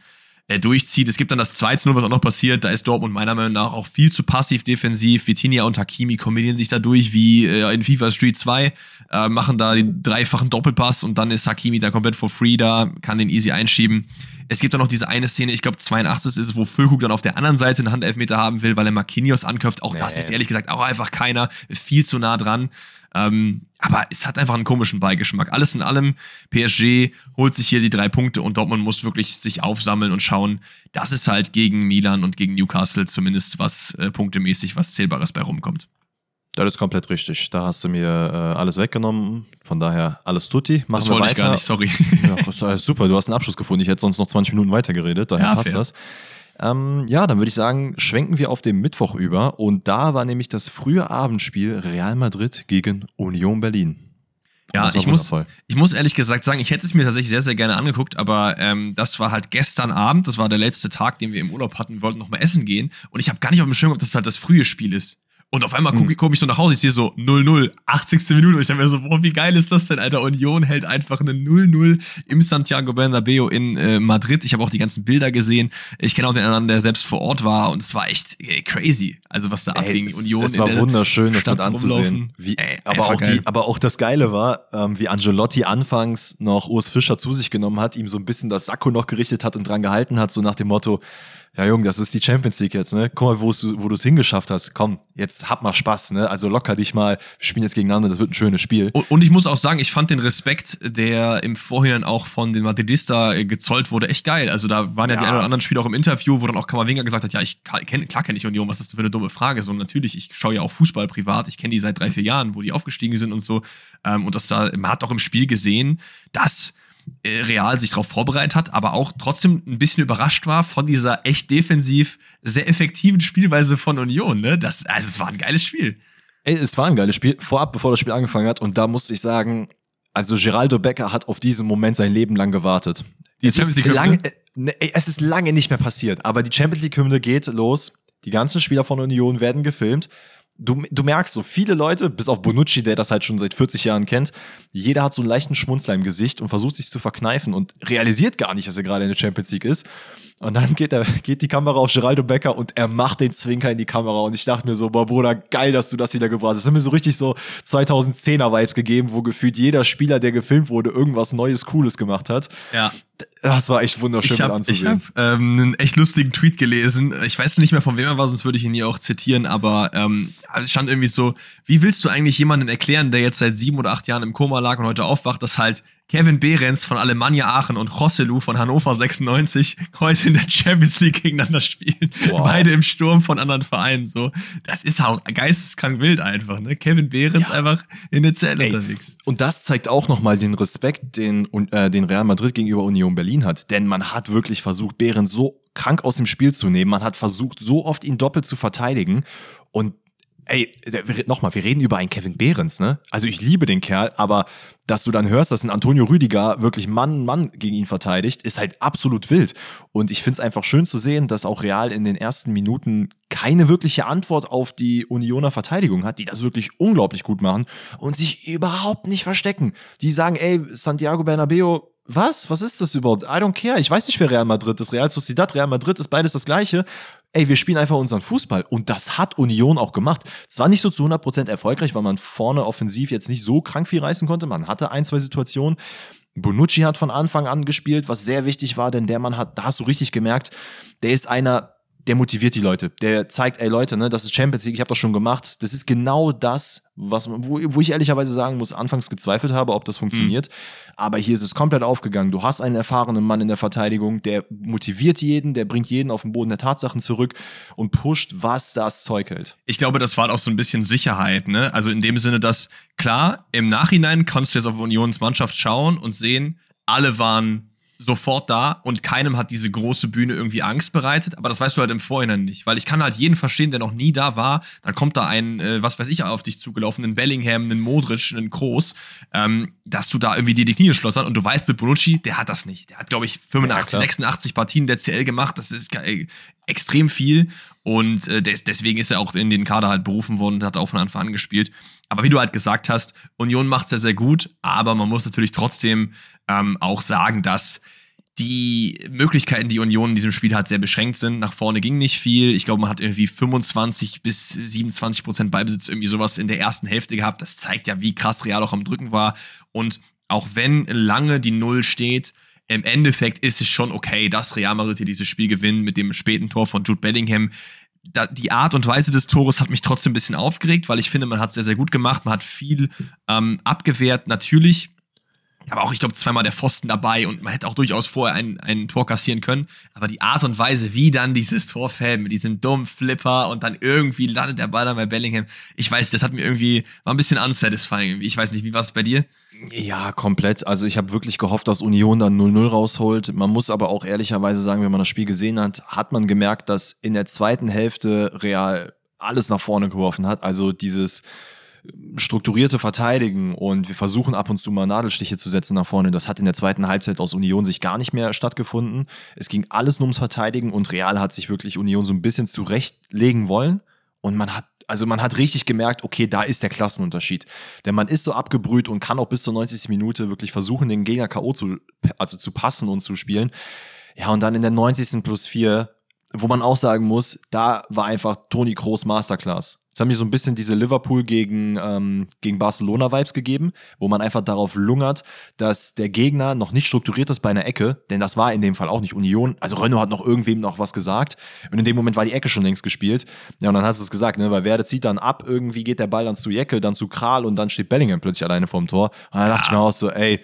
äh, durchzieht. Es gibt dann das 2-0, was auch noch passiert. Da ist Dortmund meiner Meinung nach auch viel zu passiv defensiv. Vitinha und Hakimi kombinieren sich da durch wie äh, in FIFA Street 2, äh, machen da den dreifachen Doppelpass und dann ist Hakimi da komplett for free da, kann den easy einschieben. Es gibt dann noch diese eine Szene, ich glaube 82 ist es, wo Füllkrug dann auf der anderen Seite einen Handelfmeter haben will, weil er Marquinhos anköpft. Auch nee. das ist ehrlich gesagt auch einfach keiner. Viel zu nah dran. Ähm, aber es hat einfach einen komischen Beigeschmack. Alles in allem, PSG holt sich hier die drei Punkte und Dortmund muss wirklich sich aufsammeln und schauen, dass es halt gegen Milan und gegen Newcastle zumindest was äh, punktemäßig was Zählbares bei rumkommt. Das ist komplett richtig. Da hast du mir äh, alles weggenommen. Von daher alles tutti. Machen das wollte weiter. ich gar nicht, sorry. Ja, super, du hast einen Abschluss gefunden. Ich hätte sonst noch 20 Minuten weitergeredet. Daher ja, passt fair. das. Ähm, ja, dann würde ich sagen, schwenken wir auf den Mittwoch über. Und da war nämlich das frühe Abendspiel Real Madrid gegen Union Berlin. Ja, ich muss, ich muss ehrlich gesagt sagen, ich hätte es mir tatsächlich sehr, sehr gerne angeguckt, aber ähm, das war halt gestern Abend, das war der letzte Tag, den wir im Urlaub hatten, wir wollten noch mal essen gehen und ich habe gar nicht auf dem Schirm gehabt, dass es halt das frühe Spiel ist. Und auf einmal gucke hm. komm ich so nach Hause, ich sehe so 0-0, 80. Minute. Und ich dachte mir so, boah, wie geil ist das denn, Alter? Union hält einfach eine 0-0 im Santiago Bernabeo in äh, Madrid. Ich habe auch die ganzen Bilder gesehen. Ich kenne auch den anderen, der selbst vor Ort war. Und es war echt ey, crazy. Also was da ey, abging. Es, Union. Es war wunderschön, das mit anzusehen. Wie, ey, aber, auch die, aber auch das Geile war, ähm, wie Angelotti anfangs noch Urs Fischer zu sich genommen hat, ihm so ein bisschen das Sakko noch gerichtet hat und dran gehalten hat, so nach dem Motto, ja Junge, das ist die Champions League jetzt, ne? Guck mal, wo du es hingeschafft hast. Komm, jetzt hab mal Spaß, ne? Also locker dich mal, wir spielen jetzt gegeneinander, das wird ein schönes Spiel. Und, und ich muss auch sagen, ich fand den Respekt, der im Vorhinein auch von den Madridista äh, gezollt wurde, echt geil. Also da waren ja, ja die ein oder anderen Spieler auch im Interview, wo dann auch Kamavinga gesagt hat, ja, ich kenn, klar kenne ich Union, was ist das für eine dumme Frage? So natürlich, ich schaue ja auch Fußball privat, ich kenne die seit drei, vier Jahren, wo die aufgestiegen sind und so. Ähm, und das da, man hat auch im Spiel gesehen, dass Real sich darauf vorbereitet hat, aber auch trotzdem ein bisschen überrascht war von dieser echt defensiv sehr effektiven Spielweise von Union. Ne? Das, also es war ein geiles Spiel. Ey, es war ein geiles Spiel, vorab, bevor das Spiel angefangen hat. Und da musste ich sagen, also Geraldo Becker hat auf diesen Moment sein Leben lang gewartet. Die es, Champions League lange, äh, ne, es ist lange nicht mehr passiert, aber die Champions League-Hymne geht los. Die ganzen Spieler von Union werden gefilmt du, du merkst so, viele Leute, bis auf Bonucci, der das halt schon seit 40 Jahren kennt, jeder hat so einen leichten Schmunzler im Gesicht und versucht sich zu verkneifen und realisiert gar nicht, dass er gerade in der Champions League ist. Und dann geht, er, geht die Kamera auf Geraldo Becker und er macht den Zwinker in die Kamera. Und ich dachte mir so, boah, Bruder, geil, dass du das wieder gebracht hast. Das hat mir so richtig so 2010er-Vibes gegeben, wo gefühlt jeder Spieler, der gefilmt wurde, irgendwas Neues, Cooles gemacht hat. Ja. Das war echt wunderschön ich hab, anzusehen. Ich habe ähm, einen echt lustigen Tweet gelesen. Ich weiß nicht mehr, von wem er war, sonst würde ich ihn hier auch zitieren, aber ähm, es stand irgendwie so, wie willst du eigentlich jemanden erklären, der jetzt seit sieben oder acht Jahren im Koma lag und heute aufwacht, dass halt Kevin Behrens von Alemannia Aachen und Rosselu von Hannover 96 heute in der Champions League gegeneinander spielen. Wow. Beide im Sturm von anderen Vereinen. So, das ist auch geisteskrank wild einfach. Ne? Kevin Behrens ja. einfach in der Zelle Ey, unterwegs. Und das zeigt auch nochmal den Respekt, den, äh, den Real Madrid gegenüber Union Berlin hat. Denn man hat wirklich versucht, Behrens so krank aus dem Spiel zu nehmen. Man hat versucht, so oft ihn doppelt zu verteidigen. Und ey, nochmal, wir reden über einen Kevin Behrens, ne? Also ich liebe den Kerl, aber dass du dann hörst, dass ein Antonio Rüdiger wirklich Mann, Mann gegen ihn verteidigt, ist halt absolut wild. Und ich finde es einfach schön zu sehen, dass auch Real in den ersten Minuten keine wirkliche Antwort auf die Unioner Verteidigung hat, die das wirklich unglaublich gut machen und sich überhaupt nicht verstecken. Die sagen, ey, Santiago Bernabeo, was? Was ist das überhaupt? I don't care. Ich weiß nicht, wer Real Madrid ist. Real Sociedad, Real Madrid ist beides das Gleiche ey, wir spielen einfach unseren Fußball. Und das hat Union auch gemacht. Zwar nicht so zu 100% erfolgreich, weil man vorne offensiv jetzt nicht so krank viel reißen konnte. Man hatte ein, zwei Situationen. Bonucci hat von Anfang an gespielt, was sehr wichtig war, denn der Mann hat, da hast du richtig gemerkt, der ist einer, der motiviert die Leute. Der zeigt, ey Leute, ne, das ist Champions League, ich habe das schon gemacht. Das ist genau das, was, wo, wo ich ehrlicherweise sagen muss, anfangs gezweifelt habe, ob das funktioniert. Mhm. Aber hier ist es komplett aufgegangen. Du hast einen erfahrenen Mann in der Verteidigung, der motiviert jeden, der bringt jeden auf den Boden der Tatsachen zurück und pusht, was das Zeug hält. Ich glaube, das war auch so ein bisschen Sicherheit, ne? Also in dem Sinne, dass klar, im Nachhinein kannst du jetzt auf Unions Mannschaft schauen und sehen, alle waren sofort da und keinem hat diese große Bühne irgendwie Angst bereitet, aber das weißt du halt im Vorhinein nicht, weil ich kann halt jeden verstehen, der noch nie da war, dann kommt da ein, äh, was weiß ich, auf dich zugelaufen, ein Bellingham, einen Modric, einen Kroos, ähm, dass du da irgendwie dir die Knie schlottern und du weißt mit Bonucci, der hat das nicht. Der hat, glaube ich, 85, ja, 86 Partien der CL gemacht, das ist äh, extrem viel und äh, des, deswegen ist er auch in den Kader halt berufen worden und hat auch von Anfang an gespielt. Aber wie du halt gesagt hast, Union macht sehr, sehr gut, aber man muss natürlich trotzdem ähm, auch sagen, dass die Möglichkeiten, die Union in diesem Spiel hat, sehr beschränkt sind. Nach vorne ging nicht viel. Ich glaube, man hat irgendwie 25 bis 27 Prozent Ballbesitz, irgendwie sowas in der ersten Hälfte gehabt. Das zeigt ja, wie krass Real auch am Drücken war. Und auch wenn lange die Null steht, im Endeffekt ist es schon okay, dass Real Madrid hier dieses Spiel gewinnt mit dem späten Tor von Jude Bellingham. Da, die Art und Weise des Tores hat mich trotzdem ein bisschen aufgeregt, weil ich finde, man hat es sehr, sehr gut gemacht. Man hat viel ähm, abgewehrt. Natürlich aber auch, ich glaube, zweimal der Pfosten dabei und man hätte auch durchaus vorher ein, ein Tor kassieren können. Aber die Art und Weise, wie dann dieses Tor fällt, mit diesem dummen Flipper und dann irgendwie landet der Ball dann bei Bellingham. Ich weiß, das hat mir irgendwie, war ein bisschen unsatisfying. Ich weiß nicht, wie war es bei dir? Ja, komplett. Also ich habe wirklich gehofft, dass Union dann 0-0 rausholt. Man muss aber auch ehrlicherweise sagen, wenn man das Spiel gesehen hat, hat man gemerkt, dass in der zweiten Hälfte Real alles nach vorne geworfen hat. Also dieses strukturierte Verteidigen und wir versuchen ab und zu mal Nadelstiche zu setzen nach vorne. Das hat in der zweiten Halbzeit aus Union sich gar nicht mehr stattgefunden. Es ging alles nur ums Verteidigen und Real hat sich wirklich Union so ein bisschen zurechtlegen wollen. Und man hat, also man hat richtig gemerkt, okay, da ist der Klassenunterschied. Denn man ist so abgebrüht und kann auch bis zur 90. Minute wirklich versuchen, den Gegner K.O. zu, also zu passen und zu spielen. Ja, und dann in der 90. plus 4, wo man auch sagen muss, da war einfach Toni Kroos Masterclass. Es haben mir so ein bisschen diese Liverpool gegen, ähm, gegen Barcelona-Vibes gegeben, wo man einfach darauf lungert, dass der Gegner noch nicht strukturiert ist bei einer Ecke, denn das war in dem Fall auch nicht Union. Also Renault hat noch irgendwem noch was gesagt und in dem Moment war die Ecke schon längst gespielt. Ja, und dann hat es gesagt, ne, weil Werde zieht dann ab, irgendwie geht der Ball dann zu Jecke, dann zu Kral und dann steht Bellingham plötzlich alleine vorm Tor. Und dann dachte ich mir auch so, ey,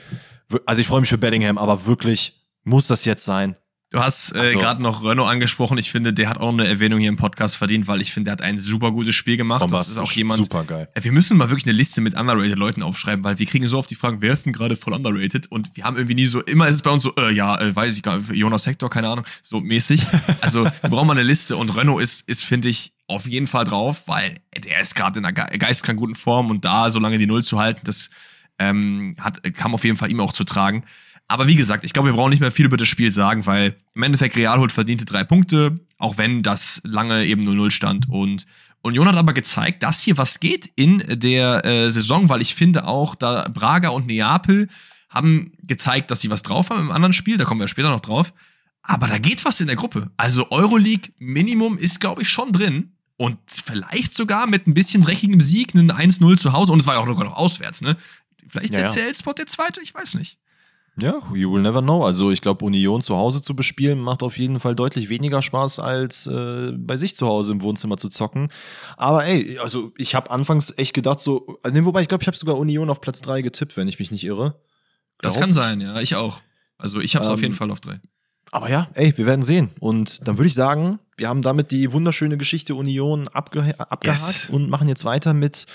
also ich freue mich für Bellingham, aber wirklich, muss das jetzt sein? Du hast äh, so. gerade noch Renault angesprochen. Ich finde, der hat auch eine Erwähnung hier im Podcast verdient, weil ich finde, der hat ein super gutes Spiel gemacht. Das ist auch jemand. Super geil. Äh, wir müssen mal wirklich eine Liste mit underrated Leuten aufschreiben, weil wir kriegen so oft die Fragen, wer ist denn gerade voll underrated? Und wir haben irgendwie nie so, immer ist es bei uns so, äh, ja, äh, weiß ich gar nicht, Jonas Hector, keine Ahnung, so mäßig. Also, wir brauchen mal eine Liste und Renault ist, ist finde ich, auf jeden Fall drauf, weil der ist gerade in einer geistkrank guten Form und da so lange die Null zu halten, das ähm, hat, kam auf jeden Fall ihm auch zu tragen. Aber wie gesagt, ich glaube, wir brauchen nicht mehr viel über das Spiel sagen, weil im Endeffekt Real holt verdiente drei Punkte, auch wenn das lange eben 0-0 stand. Und Union hat aber gezeigt, dass hier was geht in der äh, Saison, weil ich finde auch, da Braga und Neapel haben gezeigt, dass sie was drauf haben im anderen Spiel, da kommen wir später noch drauf. Aber da geht was in der Gruppe. Also Euroleague Minimum ist, glaube ich, schon drin. Und vielleicht sogar mit ein bisschen dreckigem Sieg, einen 1-0 zu Hause. Und es war ja auch sogar noch auswärts, ne? Vielleicht ja, der ja. CL-Spot der zweite, ich weiß nicht. Ja, you will never know. Also ich glaube, Union zu Hause zu bespielen macht auf jeden Fall deutlich weniger Spaß, als äh, bei sich zu Hause im Wohnzimmer zu zocken. Aber ey, also ich habe anfangs echt gedacht, so, also, wobei ich glaube, ich habe sogar Union auf Platz 3 getippt, wenn ich mich nicht irre. Glaub. Das kann sein, ja, ich auch. Also ich habe es ähm, auf jeden Fall auf 3. Aber ja, ey, wir werden sehen. Und dann würde ich sagen, wir haben damit die wunderschöne Geschichte Union abge abgehakt yes. und machen jetzt weiter mit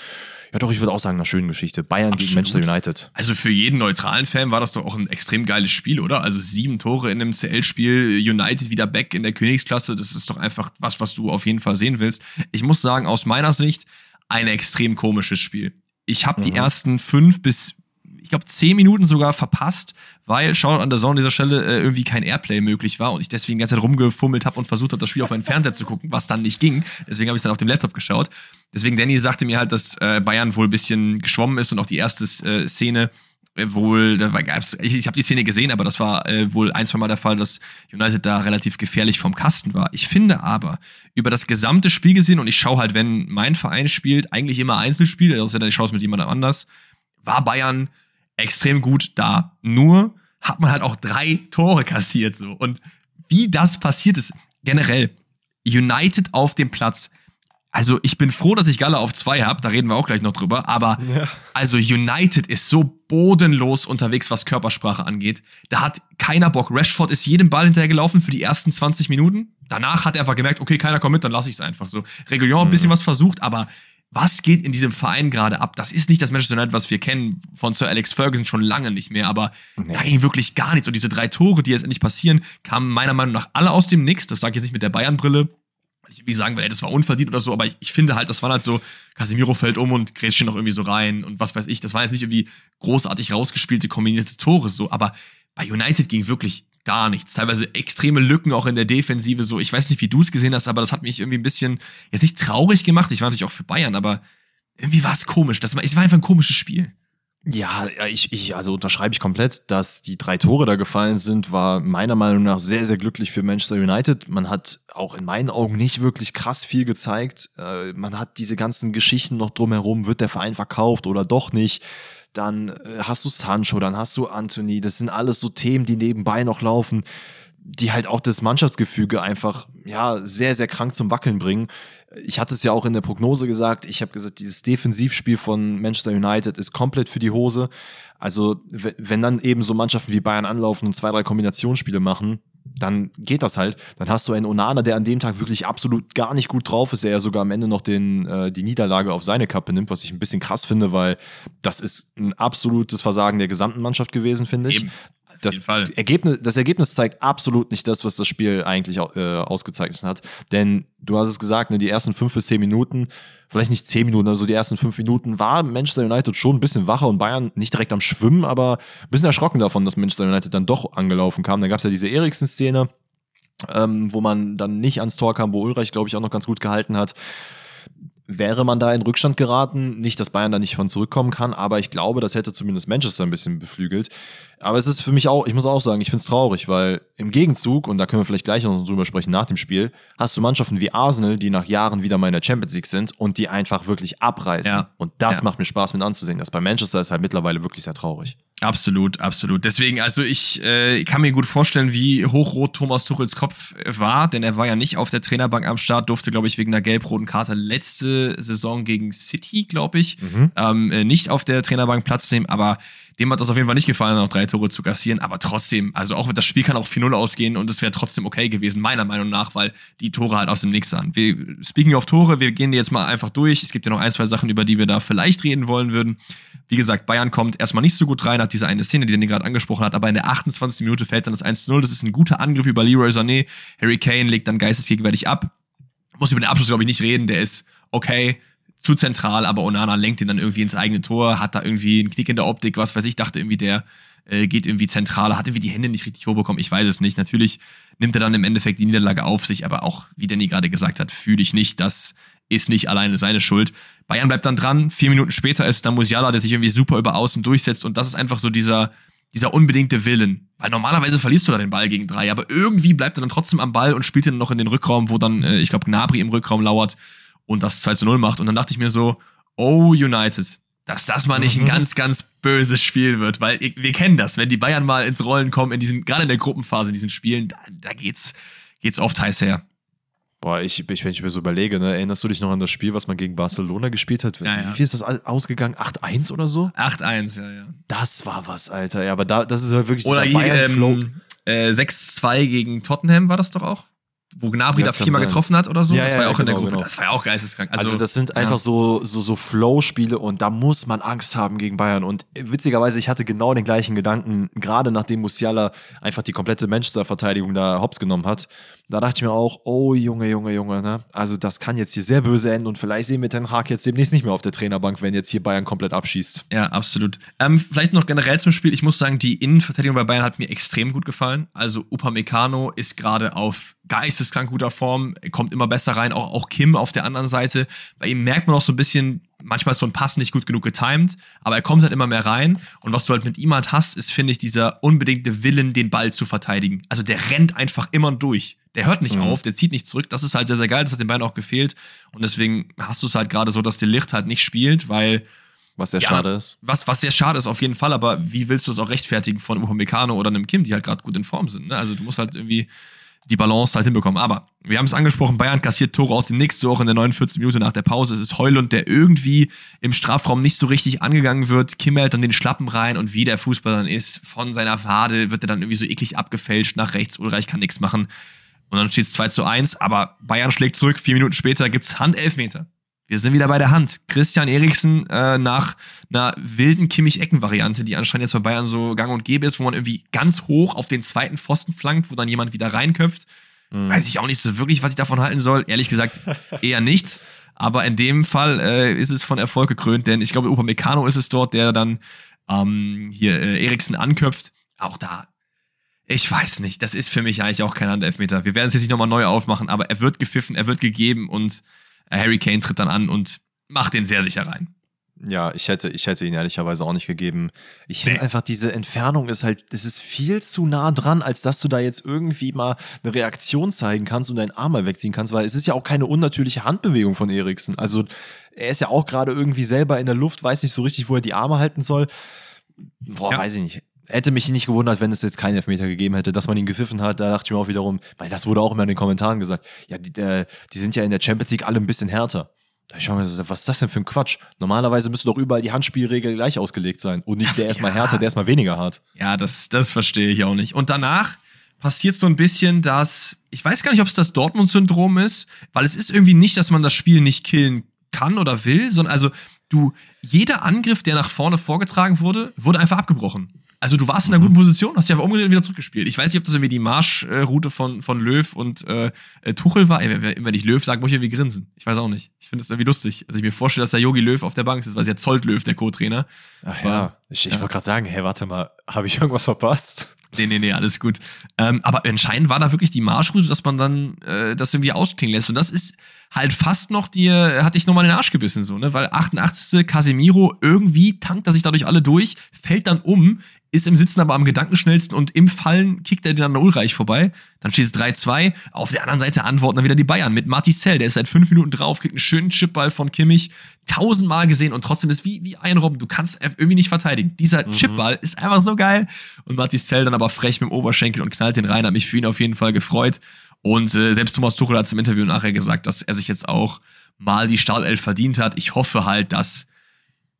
ja, doch, ich würde auch sagen, einer schönen Geschichte. Bayern Absolut. gegen Manchester United. Also für jeden neutralen Fan war das doch auch ein extrem geiles Spiel, oder? Also sieben Tore in einem CL-Spiel, United wieder back in der Königsklasse, das ist doch einfach was, was du auf jeden Fall sehen willst. Ich muss sagen, aus meiner Sicht ein extrem komisches Spiel. Ich habe mhm. die ersten fünf bis ich glaube, zehn Minuten sogar verpasst, weil Shoutout an der Zone an dieser Stelle äh, irgendwie kein Airplay möglich war und ich deswegen die ganze Zeit rumgefummelt habe und versucht habe, das Spiel auf meinen Fernseher zu gucken, was dann nicht ging. Deswegen habe ich dann auf dem Laptop geschaut. Deswegen, Danny sagte mir halt, dass äh, Bayern wohl ein bisschen geschwommen ist und auch die erste äh, Szene äh, wohl, da war, ich, ich habe die Szene gesehen, aber das war äh, wohl ein, zwei Mal der Fall, dass United da relativ gefährlich vom Kasten war. Ich finde aber, über das gesamte Spiel gesehen, und ich schaue halt, wenn mein Verein spielt, eigentlich immer Einzelspiel, außer ich schaue es mit jemandem anders, war Bayern extrem gut da. Nur hat man halt auch drei Tore kassiert so. Und wie das passiert ist, generell, United auf dem Platz. Also ich bin froh, dass ich Galle auf zwei habe, da reden wir auch gleich noch drüber, aber ja. also United ist so bodenlos unterwegs, was Körpersprache angeht. Da hat keiner Bock. Rashford ist jedem Ball hinterhergelaufen für die ersten 20 Minuten. Danach hat er einfach gemerkt, okay, keiner kommt mit, dann lasse ich es einfach so. Regulion ein bisschen mhm. was versucht, aber was geht in diesem Verein gerade ab? Das ist nicht das Manchester United, was wir kennen von Sir Alex Ferguson schon lange nicht mehr, aber nee. da ging wirklich gar nichts. Und diese drei Tore, die jetzt endlich passieren, kamen meiner Meinung nach alle aus dem Nix. Das sage ich jetzt nicht mit der Bayern-Brille. Ich will nicht sagen, weil das war unverdient oder so, aber ich, ich, finde halt, das waren halt so, Casemiro fällt um und Grätschen noch irgendwie so rein und was weiß ich. Das waren jetzt nicht irgendwie großartig rausgespielte, kombinierte Tore so, aber bei United ging wirklich gar nichts. Teilweise extreme Lücken auch in der Defensive. So, ich weiß nicht, wie du es gesehen hast, aber das hat mich irgendwie ein bisschen jetzt nicht traurig gemacht. Ich war natürlich auch für Bayern, aber irgendwie war es komisch. Das war, es war einfach ein komisches Spiel. Ja, ich, ich, also unterschreibe ich komplett, dass die drei Tore da gefallen sind, war meiner Meinung nach sehr, sehr glücklich für Manchester United. Man hat auch in meinen Augen nicht wirklich krass viel gezeigt. Äh, man hat diese ganzen Geschichten noch drumherum, wird der Verein verkauft oder doch nicht dann äh, hast du Sancho, dann hast du Anthony. Das sind alles so Themen, die nebenbei noch laufen, die halt auch das Mannschaftsgefüge einfach ja sehr, sehr krank zum Wackeln bringen. Ich hatte es ja auch in der Prognose gesagt. Ich habe gesagt, dieses Defensivspiel von Manchester United ist komplett für die Hose. Also, wenn dann eben so Mannschaften wie Bayern anlaufen und zwei, drei Kombinationsspiele machen, dann geht das halt. Dann hast du einen Onana, der an dem Tag wirklich absolut gar nicht gut drauf ist, der ja sogar am Ende noch den, äh, die Niederlage auf seine Kappe nimmt, was ich ein bisschen krass finde, weil das ist ein absolutes Versagen der gesamten Mannschaft gewesen, finde ich. Eben. Das Ergebnis, das Ergebnis zeigt absolut nicht das, was das Spiel eigentlich äh, ausgezeichnet hat. Denn du hast es gesagt, ne, die ersten fünf bis zehn Minuten vielleicht nicht zehn Minuten, also die ersten fünf Minuten war Manchester United schon ein bisschen wacher und Bayern nicht direkt am Schwimmen, aber ein bisschen erschrocken davon, dass Manchester United dann doch angelaufen kam. Da gab es ja diese Eriksen-Szene, ähm, wo man dann nicht ans Tor kam, wo Ulreich, glaube ich, auch noch ganz gut gehalten hat wäre man da in Rückstand geraten. Nicht, dass Bayern da nicht von zurückkommen kann, aber ich glaube, das hätte zumindest Manchester ein bisschen beflügelt. Aber es ist für mich auch, ich muss auch sagen, ich finde es traurig, weil im Gegenzug, und da können wir vielleicht gleich noch drüber sprechen nach dem Spiel, hast du Mannschaften wie Arsenal, die nach Jahren wieder mal in der Champions League sind und die einfach wirklich abreißen. Ja. Und das ja. macht mir Spaß mit anzusehen. Das bei Manchester ist halt mittlerweile wirklich sehr traurig. Absolut, absolut. Deswegen, also ich äh, kann mir gut vorstellen, wie hochrot Thomas Tuchels Kopf war, denn er war ja nicht auf der Trainerbank am Start, durfte, glaube ich, wegen einer gelb-roten Karte letzte Saison gegen City, glaube ich, mhm. ähm, äh, nicht auf der Trainerbank Platz nehmen, aber dem hat das auf jeden Fall nicht gefallen, noch drei Tore zu kassieren. Aber trotzdem, also auch das Spiel kann auch 4-0 ausgehen und es wäre trotzdem okay gewesen, meiner Meinung nach, weil die Tore halt aus dem Nix sahen. Wir, speaking of Tore, wir gehen jetzt mal einfach durch. Es gibt ja noch ein, zwei Sachen, über die wir da vielleicht reden wollen würden. Wie gesagt, Bayern kommt erstmal nicht so gut rein, hat diese eine Szene, die Danny gerade angesprochen hat, aber in der 28. Minute fällt dann das 1-0. Das ist ein guter Angriff über Leroy Sané. Harry Kane legt dann geistesgegenwärtig ab. Muss über den Abschluss, glaube ich, nicht reden. Der ist okay zu zentral, aber Onana lenkt ihn dann irgendwie ins eigene Tor, hat da irgendwie einen Knick in der Optik, was weiß ich, dachte irgendwie, der äh, geht irgendwie zentral, hat irgendwie die Hände nicht richtig hochbekommen, ich weiß es nicht. Natürlich nimmt er dann im Endeffekt die Niederlage auf sich, aber auch, wie Danny gerade gesagt hat, fühle ich nicht, das ist nicht alleine seine Schuld. Bayern bleibt dann dran, vier Minuten später ist dann Musiala, der sich irgendwie super über außen durchsetzt und das ist einfach so dieser, dieser unbedingte Willen. Weil normalerweise verlierst du da den Ball gegen drei, aber irgendwie bleibt er dann trotzdem am Ball und spielt dann noch in den Rückraum, wo dann, äh, ich glaube, Gnabry im Rückraum lauert und das 2 zu 0 macht. Und dann dachte ich mir so, oh United, dass das mal nicht ein mhm. ganz, ganz böses Spiel wird, weil wir kennen das, wenn die Bayern mal ins Rollen kommen, in diesen, gerade in der Gruppenphase in diesen Spielen, da, da geht's, geht's oft heiß her. Boah, ich, ich, wenn ich mir so überlege, ne, erinnerst du dich noch an das Spiel, was man gegen Barcelona gespielt hat? Ja, Wie viel ist das ausgegangen? 8-1 oder so? 8-1, ja, ja. Das war was, Alter. Ja, aber da, das ist halt wirklich Oder hier, ähm, äh, 6-2 gegen Tottenham war das doch auch? Wo Gnabry da viermal getroffen hat oder so. Ja, das war ja, auch genau, in der genau, Gruppe. Genau. Das war ja auch geisteskrank. Also, also das sind einfach so, so, so Flow-Spiele und da muss man Angst haben gegen Bayern. Und witzigerweise, ich hatte genau den gleichen Gedanken, gerade nachdem Musiala einfach die komplette Manchester-Verteidigung da hops genommen hat. Da dachte ich mir auch, oh Junge, Junge, Junge, ne? Also das kann jetzt hier sehr böse enden und vielleicht sehen wir den Haag jetzt demnächst nicht mehr auf der Trainerbank, wenn jetzt hier Bayern komplett abschießt. Ja, absolut. Ähm, vielleicht noch generell zum Spiel. Ich muss sagen, die Innenverteidigung bei Bayern hat mir extrem gut gefallen. Also Upamecano ist gerade auf geisteskrank guter Form, kommt immer besser rein. Auch, auch Kim auf der anderen Seite. Bei ihm merkt man auch so ein bisschen, manchmal ist so ein Pass nicht gut genug getimed, aber er kommt halt immer mehr rein. Und was du halt mit ihm halt hast, ist, finde ich, dieser unbedingte Willen, den Ball zu verteidigen. Also der rennt einfach immer durch. Der hört nicht mhm. auf, der zieht nicht zurück. Das ist halt sehr, sehr geil. Das hat den Beinen auch gefehlt. Und deswegen hast du es halt gerade so, dass der Licht halt nicht spielt, weil. Was sehr ja, schade ist. Was, was sehr schade ist, auf jeden Fall. Aber wie willst du es auch rechtfertigen von Upamecano oder einem Kim, die halt gerade gut in Form sind? Ne? Also du musst halt irgendwie die Balance halt hinbekommen. Aber wir haben es angesprochen, Bayern kassiert Tore aus dem Nix, so auch in der 49. Minute nach der Pause. Es ist Heulund, der irgendwie im Strafraum nicht so richtig angegangen wird. Kim hält dann den Schlappen rein und wie der Fußball dann ist, von seiner Wade wird er dann irgendwie so eklig abgefälscht nach rechts. Ulreich kann nichts machen. Und dann steht es 2 zu 1, aber Bayern schlägt zurück. Vier Minuten später gibt's Handelfmeter. Wir sind wieder bei der Hand. Christian Eriksen äh, nach einer wilden Kimmich-Ecken-Variante, die anscheinend jetzt bei Bayern so gang und gäbe ist, wo man irgendwie ganz hoch auf den zweiten Pfosten flankt, wo dann jemand wieder reinköpft. Mhm. Weiß ich auch nicht so wirklich, was ich davon halten soll. Ehrlich gesagt, eher nichts. Aber in dem Fall äh, ist es von Erfolg gekrönt, denn ich glaube, Upamecano ist es dort, der dann ähm, hier äh, Eriksen anköpft. Auch da ich weiß nicht, das ist für mich eigentlich auch kein Handelfmeter. Wir werden es jetzt nicht nochmal neu aufmachen, aber er wird gepfiffen, er wird gegeben und Harry Kane tritt dann an und macht den sehr sicher rein. Ja, ich hätte, ich hätte ihn ehrlicherweise auch nicht gegeben. Ich finde einfach, diese Entfernung ist halt, es ist viel zu nah dran, als dass du da jetzt irgendwie mal eine Reaktion zeigen kannst und deinen Arm mal wegziehen kannst, weil es ist ja auch keine unnatürliche Handbewegung von Eriksen. Also er ist ja auch gerade irgendwie selber in der Luft, weiß nicht so richtig, wo er die Arme halten soll. Boah, ja. weiß ich nicht hätte mich nicht gewundert, wenn es jetzt keinen Elfmeter gegeben hätte, dass man ihn gepfiffen hat. Da dachte ich mir auch wiederum, weil das wurde auch immer in den Kommentaren gesagt, ja, die, äh, die sind ja in der Champions League alle ein bisschen härter. Da ich mir gesagt, was ist das denn für ein Quatsch? Normalerweise müsste doch überall die Handspielregel gleich ausgelegt sein und nicht der erstmal härter, der erstmal weniger hart. Ja, das, das verstehe ich auch nicht. Und danach passiert so ein bisschen dass, ich weiß gar nicht, ob es das Dortmund-Syndrom ist, weil es ist irgendwie nicht, dass man das Spiel nicht killen kann oder will, sondern also du, jeder Angriff, der nach vorne vorgetragen wurde, wurde einfach abgebrochen. Also du warst in einer guten Position, hast dich einfach umgedreht und wieder zurückgespielt. Ich weiß nicht, ob das irgendwie die Marschroute von, von Löw und äh, äh Tuchel war. Ey, wenn ich Löw sage, muss ich irgendwie grinsen. Ich weiß auch nicht. Ich finde das irgendwie lustig. Also ich mir vorstelle, dass der Yogi Löw auf der Bank ist, weil es ja Zolt Löw, der Co-Trainer. Ach ja, ich, ich ja. wollte gerade sagen, hey, warte mal, habe ich irgendwas verpasst? Nee, nee, nee, alles gut. Ähm, aber entscheidend war da wirklich die Marschroute, dass man dann äh, das irgendwie ausklingen lässt. Und das ist halt fast noch dir, hatte ich nochmal in den Arsch gebissen, so, ne? Weil 88. Casemiro irgendwie tankt er sich dadurch alle durch, fällt dann um, ist im Sitzen aber am gedankenschnellsten und im Fallen kickt er den an Ulreich vorbei. Dann steht es 3-2. Auf der anderen Seite antworten dann wieder die Bayern mit Marticell. Der ist seit fünf Minuten drauf, kriegt einen schönen Chipball von Kimmich. Tausendmal gesehen und trotzdem ist wie, wie ein Robben. Du kannst irgendwie nicht verteidigen. Dieser mhm. Chipball ist einfach so geil. Und Marticell dann aber frech mit dem Oberschenkel und knallt den rein. Hat mich für ihn auf jeden Fall gefreut. Und äh, selbst Thomas Tuchel hat es im Interview nachher gesagt, dass er sich jetzt auch mal die Startelf verdient hat. Ich hoffe halt, dass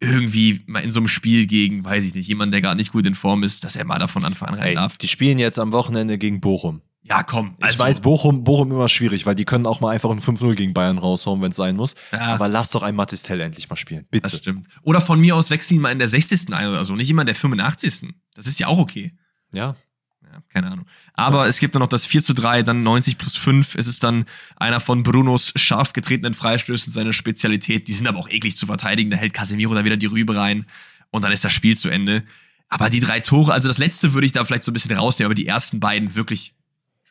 irgendwie mal in so einem Spiel gegen, weiß ich nicht, jemand, der gar nicht gut in Form ist, dass er mal davon Anfang an rein darf. Die spielen jetzt am Wochenende gegen Bochum. Ja, komm. Also. Ich weiß, Bochum, Bochum immer schwierig, weil die können auch mal einfach ein 5-0 gegen Bayern raushauen, wenn es sein muss. Ja. Aber lass doch ein Matistel endlich mal spielen. Bitte. Das stimmt. Oder von mir aus wechseln mal in der 60. ein oder so, nicht immer in der 85. Das ist ja auch okay. Ja. Keine Ahnung. Aber es gibt dann noch das 4 zu 3, dann 90 plus 5. Es ist dann einer von Brunos scharf getretenen Freistößen seine Spezialität. Die sind aber auch eklig zu verteidigen. Da hält Casemiro dann wieder die Rübe rein und dann ist das Spiel zu Ende. Aber die drei Tore, also das letzte würde ich da vielleicht so ein bisschen rausnehmen, aber die ersten beiden wirklich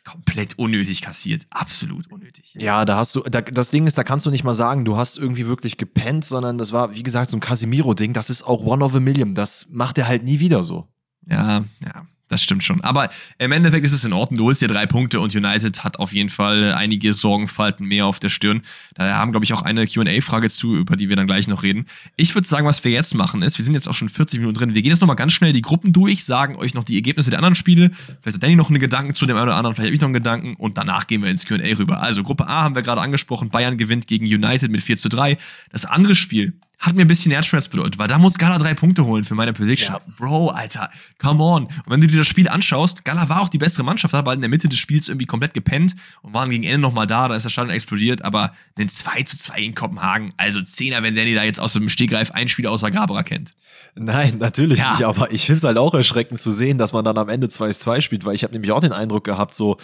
komplett unnötig kassiert. Absolut unnötig. Ja, da hast du, da, das Ding ist, da kannst du nicht mal sagen, du hast irgendwie wirklich gepennt, sondern das war, wie gesagt, so ein Casemiro-Ding. Das ist auch one of a million. Das macht er halt nie wieder so. Ja, ja. Das stimmt schon. Aber im Endeffekt ist es in Ordnung. Du holst dir drei Punkte und United hat auf jeden Fall einige Sorgenfalten mehr auf der Stirn. Da haben, glaube ich, auch eine QA-Frage zu, über die wir dann gleich noch reden. Ich würde sagen, was wir jetzt machen ist, wir sind jetzt auch schon 40 Minuten drin. Wir gehen jetzt nochmal ganz schnell die Gruppen durch, sagen euch noch die Ergebnisse der anderen Spiele. Vielleicht hat Danny noch einen Gedanken zu dem einen oder anderen, vielleicht habe ich noch einen Gedanken und danach gehen wir ins QA rüber. Also Gruppe A haben wir gerade angesprochen. Bayern gewinnt gegen United mit 4 zu 3. Das andere Spiel hat mir ein bisschen Herzschmerz bedeutet, weil da muss Gala drei Punkte holen für meine Prediction. Ja. Bro, Alter, come on. Und wenn du dir das Spiel anschaust, Gala war auch die bessere Mannschaft, hat bald in der Mitte des Spiels irgendwie komplett gepennt und waren gegen Ende nochmal da, da ist der Stadion explodiert, aber ein 2 zu 2 in Kopenhagen, also Zehner, wenn Danny da jetzt aus dem Stegreif ein Spiel außer Gabra kennt. Nein, natürlich ja. nicht, aber ich finde es halt auch erschreckend zu sehen, dass man dann am Ende 2 zu 2 spielt, weil ich habe nämlich auch den Eindruck gehabt, so,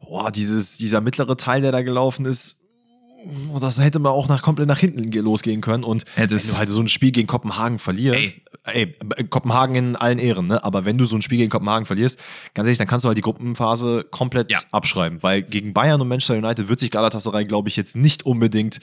boah, dieses, dieser mittlere Teil, der da gelaufen ist, das hätte man auch nach, komplett nach hinten losgehen können. Und Hättest. wenn du halt so ein Spiel gegen Kopenhagen verlierst, ey. ey, Kopenhagen in allen Ehren, ne? Aber wenn du so ein Spiel gegen Kopenhagen verlierst, ganz ehrlich, dann kannst du halt die Gruppenphase komplett ja. abschreiben. Weil gegen Bayern und Manchester United wird sich Galatasaray, glaube ich, jetzt nicht unbedingt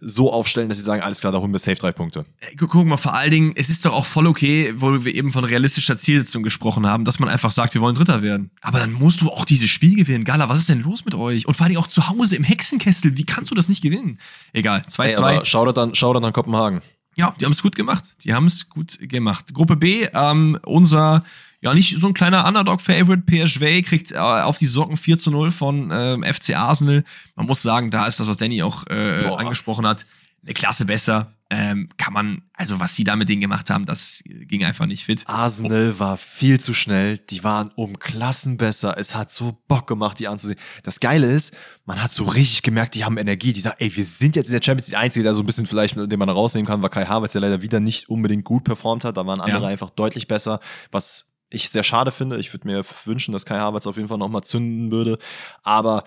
so aufstellen, dass sie sagen, alles klar, da holen wir safe drei Punkte. Guck mal, vor allen Dingen, es ist doch auch voll okay, wo wir eben von realistischer Zielsetzung gesprochen haben, dass man einfach sagt, wir wollen Dritter werden. Aber dann musst du auch dieses Spiel gewinnen. Gala, was ist denn los mit euch? Und vor allem auch zu Hause im Hexenkessel, wie kannst du das nicht gewinnen? Egal, 2-2. Schau dann, schau an Kopenhagen. Ja, die haben es gut gemacht. Die haben es gut gemacht. Gruppe B, ähm, unser ja, nicht so ein kleiner Underdog-Favorite. PSV kriegt äh, auf die Socken 4 zu 0 von äh, FC Arsenal. Man muss sagen, da ist das, was Danny auch äh, angesprochen hat, eine Klasse besser. Ähm, kann man, also was sie da mit denen gemacht haben, das ging einfach nicht fit. Arsenal war viel zu schnell. Die waren um Klassen besser. Es hat so Bock gemacht, die anzusehen. Das Geile ist, man hat so richtig gemerkt, die haben Energie. Die sagen, ey, wir sind jetzt in der Champions League. Der Einzige, der so ein bisschen vielleicht, den man rausnehmen kann, war Kai Havertz, der leider wieder nicht unbedingt gut performt hat. Da waren andere Ja. einfach deutlich besser, was ich sehr schade finde. Ich würde mir wünschen, dass Kai Havertz auf jeden Fall nochmal zünden würde. Aber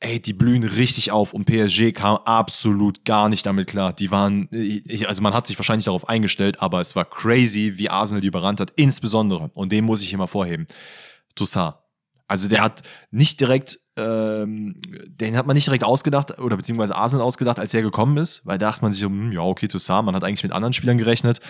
ey, die blühen richtig auf und PSG kam absolut gar nicht damit klar. Die waren, ich, also man hat sich wahrscheinlich darauf eingestellt, aber es war crazy, wie Arsenal die überrannt hat. Insbesondere, und den muss ich immer vorheben, Toussaint. Also der hat nicht direkt, ähm, den hat man nicht direkt ausgedacht, oder beziehungsweise Arsenal ausgedacht, als er gekommen ist, weil da dachte man sich, hm, ja, okay, Toussaint, man hat eigentlich mit anderen Spielern gerechnet.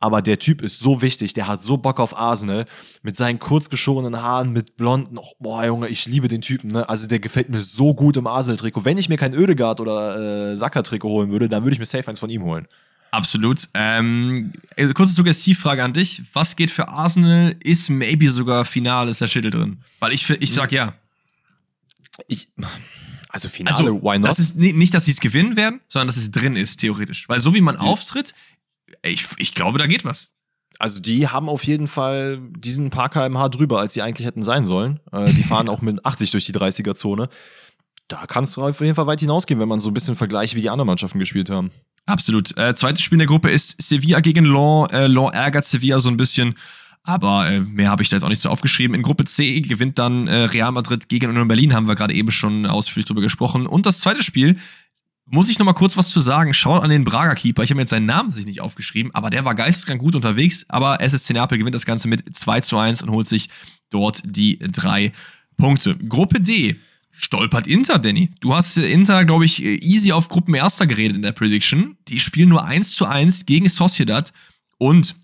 Aber der Typ ist so wichtig, der hat so Bock auf Arsenal, mit seinen kurz geschorenen Haaren, mit blonden, oh, boah, Junge, ich liebe den Typen, ne? Also der gefällt mir so gut im Arsenal-Trikot. Wenn ich mir kein Ödegard oder äh, Saka-Trikot holen würde, dann würde ich mir safe eins von ihm holen. Absolut. Ähm, also kurze Suggestivfrage an dich. Was geht für Arsenal? Ist maybe sogar Finale, ist der Schädel drin? Weil ich, ich sag ja. Ich, also Finale, Also, why not? Das ist ni- nicht, dass sie es gewinnen werden, sondern dass es drin ist, theoretisch. Weil so wie man auftritt, ich, ich glaube, da geht was. Also die haben auf jeden Fall diesen paar kmh drüber, als sie eigentlich hätten sein sollen. Äh, die fahren auch mit 80 durch die 30er-Zone. Da kannst du auf jeden Fall weit hinausgehen, wenn man so ein bisschen vergleicht, wie die anderen Mannschaften gespielt haben. Absolut. Äh, zweites Spiel in der Gruppe ist Sevilla gegen Lens. Äh, Lens ärgert Sevilla so ein bisschen. Aber äh, mehr habe ich da jetzt auch nicht so aufgeschrieben. In Gruppe C gewinnt dann äh, Real Madrid gegen Union Berlin, haben wir gerade eben schon ausführlich drüber gesprochen. Und das zweite Spiel, muss ich noch mal kurz was zu sagen. Schaut an den Braga Keeper. Ich habe mir jetzt seinen Namen sich nicht aufgeschrieben, aber der war geisteskrank gut unterwegs. Aber SSC Neapel gewinnt das Ganze mit 2 zu 1 und holt sich dort die drei Punkte. Gruppe D. Stolpert Inter, Danny. Du hast äh, Inter, glaube ich, äh, easy auf Gruppenerster geredet in der Prediction. Die spielen nur 1 zu 1 gegen Sociedad. Und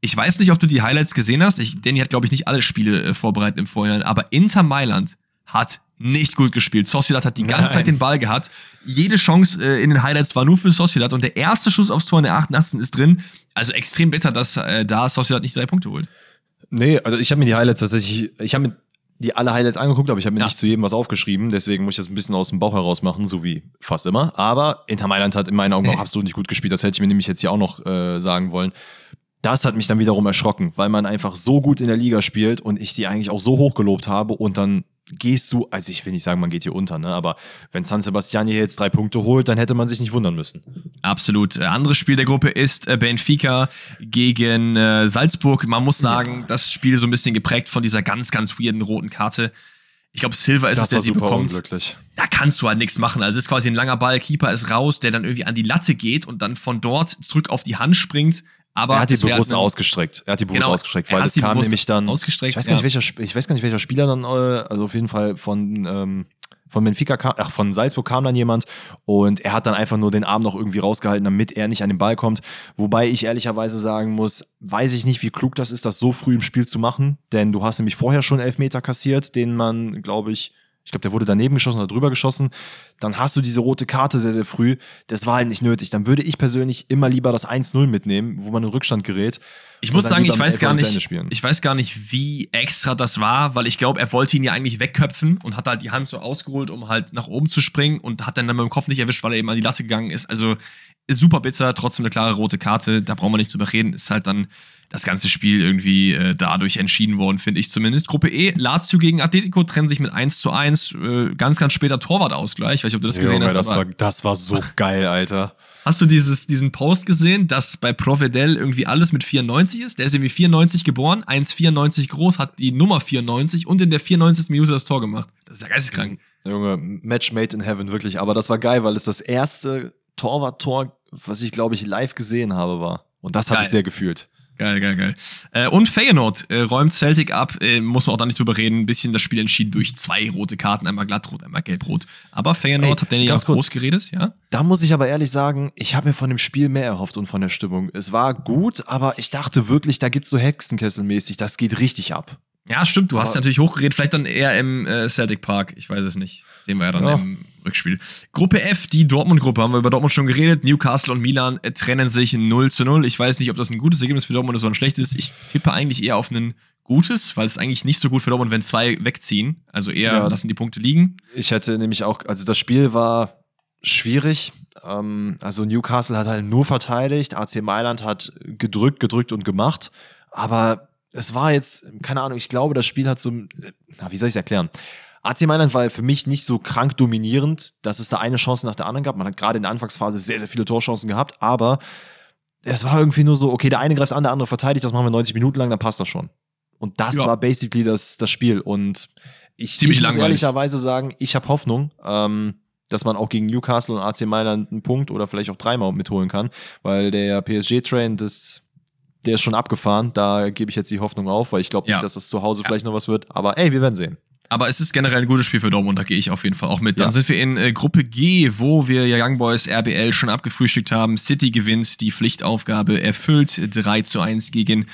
ich weiß nicht, ob du die Highlights gesehen hast. Ich, Danny hat, glaube ich, nicht alle Spiele äh, vorbereitet im Vorhinein. Aber Inter Mailand hat nicht gut gespielt. Sociedad hat die ganze Nein. Zeit den Ball gehabt. Jede Chance äh, in den Highlights war nur für Sociedad. Und der erste Schuss aufs Tor in der 88. ist drin. Also extrem bitter, dass äh, da Sociedad nicht drei Punkte holt. Nee, also ich habe mir die Highlights tatsächlich, ich habe mir die alle Highlights angeguckt, aber ich habe mir Ja. nicht zu jedem was aufgeschrieben, deswegen muss ich das ein bisschen aus dem Bauch heraus machen, so wie fast immer. Aber Inter Mailand hat in meinen Augen auch absolut nicht gut gespielt. Das hätte ich mir nämlich jetzt hier auch noch äh, sagen wollen. Das hat mich dann wiederum erschrocken, weil man einfach so gut in der Liga spielt und ich die eigentlich auch so hoch gelobt habe und dann gehst du, also ich will nicht sagen, man geht hier unter, ne? aber wenn San Sebastian hier jetzt drei Punkte holt, dann hätte man sich nicht wundern müssen. Absolut. Äh, Anderes Spiel der Gruppe ist äh, Benfica gegen äh, Salzburg. Man muss sagen, das Spiel so ein bisschen geprägt von dieser ganz, ganz weirden roten Karte. Ich glaube, Silva ist es, der sie bekommt. Da kannst du halt nichts machen. Also es ist quasi ein langer Ball, Keeper ist raus, der dann irgendwie an die Latte geht und dann von dort zurück auf die Hand springt. Aber Er hat die bewusst ein- ausgestreckt. Er hat die bewusst Genau, ausgestreckt, weil es kam nämlich dann. ausgestreckt, ich weiß gar nicht, ja. welcher, ich weiß gar nicht, welcher Spieler dann, äh, also auf jeden Fall von, ähm, von Benfica kam, ach, von Salzburg kam dann jemand und er hat dann einfach nur den Arm noch irgendwie rausgehalten, damit er nicht an den Ball kommt. Wobei ich ehrlicherweise sagen muss, weiß ich nicht, wie klug das ist, das so früh im Spiel zu machen, denn du hast nämlich vorher schon Elfmeter kassiert, den man, glaube ich, ich glaube, der wurde daneben geschossen oder drüber geschossen. Dann hast du diese rote Karte sehr, sehr früh. Das war halt nicht nötig. Dann würde ich persönlich immer lieber das 1-0 mitnehmen, wo man in Rückstand gerät. Ich muss sagen, ich weiß gar nicht, ich weiß gar nicht, wie extra das war, weil ich glaube, er wollte ihn ja eigentlich wegköpfen und hat halt die Hand so ausgeholt, um halt nach oben zu springen und hat dann, dann mit dem Kopf nicht erwischt, weil er eben an die Latte gegangen ist. Also ist super bitter, trotzdem eine klare rote Karte, da brauchen wir nicht drüber reden. Ist halt dann das ganze Spiel irgendwie äh, dadurch entschieden worden, finde ich zumindest. Gruppe E, Lazio gegen Atletico trennen sich mit 1 zu 1, äh, ganz, ganz später Torwartausgleich. Ich weiß nicht, ob du das gesehen Junge, hast. das, war, das war so geil, Alter. Hast du dieses, diesen Post gesehen, dass bei Provedel irgendwie alles mit 94 ist? Der ist irgendwie 94 geboren, 1,94 groß, hat die Nummer 94 und in der 94. Minute das Tor gemacht. Das ist ja geisteskrank. Junge, Match made in heaven, wirklich. Aber das war geil, weil es das erste Torwart-Tor, was ich, glaube ich, live gesehen habe, war. Und das habe ich sehr gefühlt. Geil, geil, geil. Äh, und Feyenoord äh, räumt Celtic ab, äh, muss man auch da nicht drüber reden. Ein bisschen das Spiel entschieden durch zwei rote Karten, einmal glattrot, einmal gelbrot. Aber Feyenoord Ey, hat Danny ganz auch kurz. groß geredet, ja? Da muss ich aber ehrlich sagen, ich habe mir von dem Spiel mehr erhofft und von der Stimmung. Es war gut, aber ich dachte wirklich, da gibt's so Hexenkesselmäßig, das geht richtig ab. Ja, stimmt, du hast natürlich hochgeredet, vielleicht dann eher im äh, Celtic Park, ich weiß es nicht. Sehen wir ja dann ja. im Rückspiel. Gruppe F, die Dortmund-Gruppe, haben wir über Dortmund schon geredet. Newcastle und Milan äh, trennen sich 0 zu 0. Ich weiß nicht, ob das ein gutes Ergebnis für Dortmund ist oder ein schlechtes. Ich tippe eigentlich eher auf ein gutes, weil es eigentlich nicht so gut für Dortmund, wenn zwei wegziehen. Also eher ja. lassen die Punkte liegen. Ich hätte nämlich auch, also das Spiel war schwierig. Ähm, also Newcastle hat halt nur verteidigt, AC Mailand hat gedrückt, gedrückt und gemacht. Aber es war jetzt, keine Ahnung, ich glaube, das Spiel hat so, na, wie soll ich es erklären? AC Mailand war für mich nicht so krank dominierend, dass es da eine Chance nach der anderen gab. Man hat gerade in der Anfangsphase sehr, sehr viele Torchancen gehabt, aber es war irgendwie nur so, okay, der eine greift an, der andere verteidigt, das machen wir 90 Minuten lang, dann passt das schon. Und das ja. war basically das, das Spiel. Und ich, Ziemlich ich muss ehrlicherweise sagen, ich habe Hoffnung, ähm, dass man auch gegen Newcastle und AC Mailand einen Punkt oder vielleicht auch dreimal mitholen kann, weil der PSG-Train, das der ist schon abgefahren. Da gebe ich jetzt die Hoffnung auf, weil ich glaube nicht, ja. dass das zu Hause ja. vielleicht noch was wird. Aber ey, wir werden sehen. Aber es ist generell ein gutes Spiel für Dortmund, da gehe ich auf jeden Fall auch mit. Dann ja. sind wir in äh, Gruppe G, wo wir ja Young Boys RBL schon abgefrühstückt haben. City gewinnt, die Pflichtaufgabe erfüllt, 3 zu 1 gegen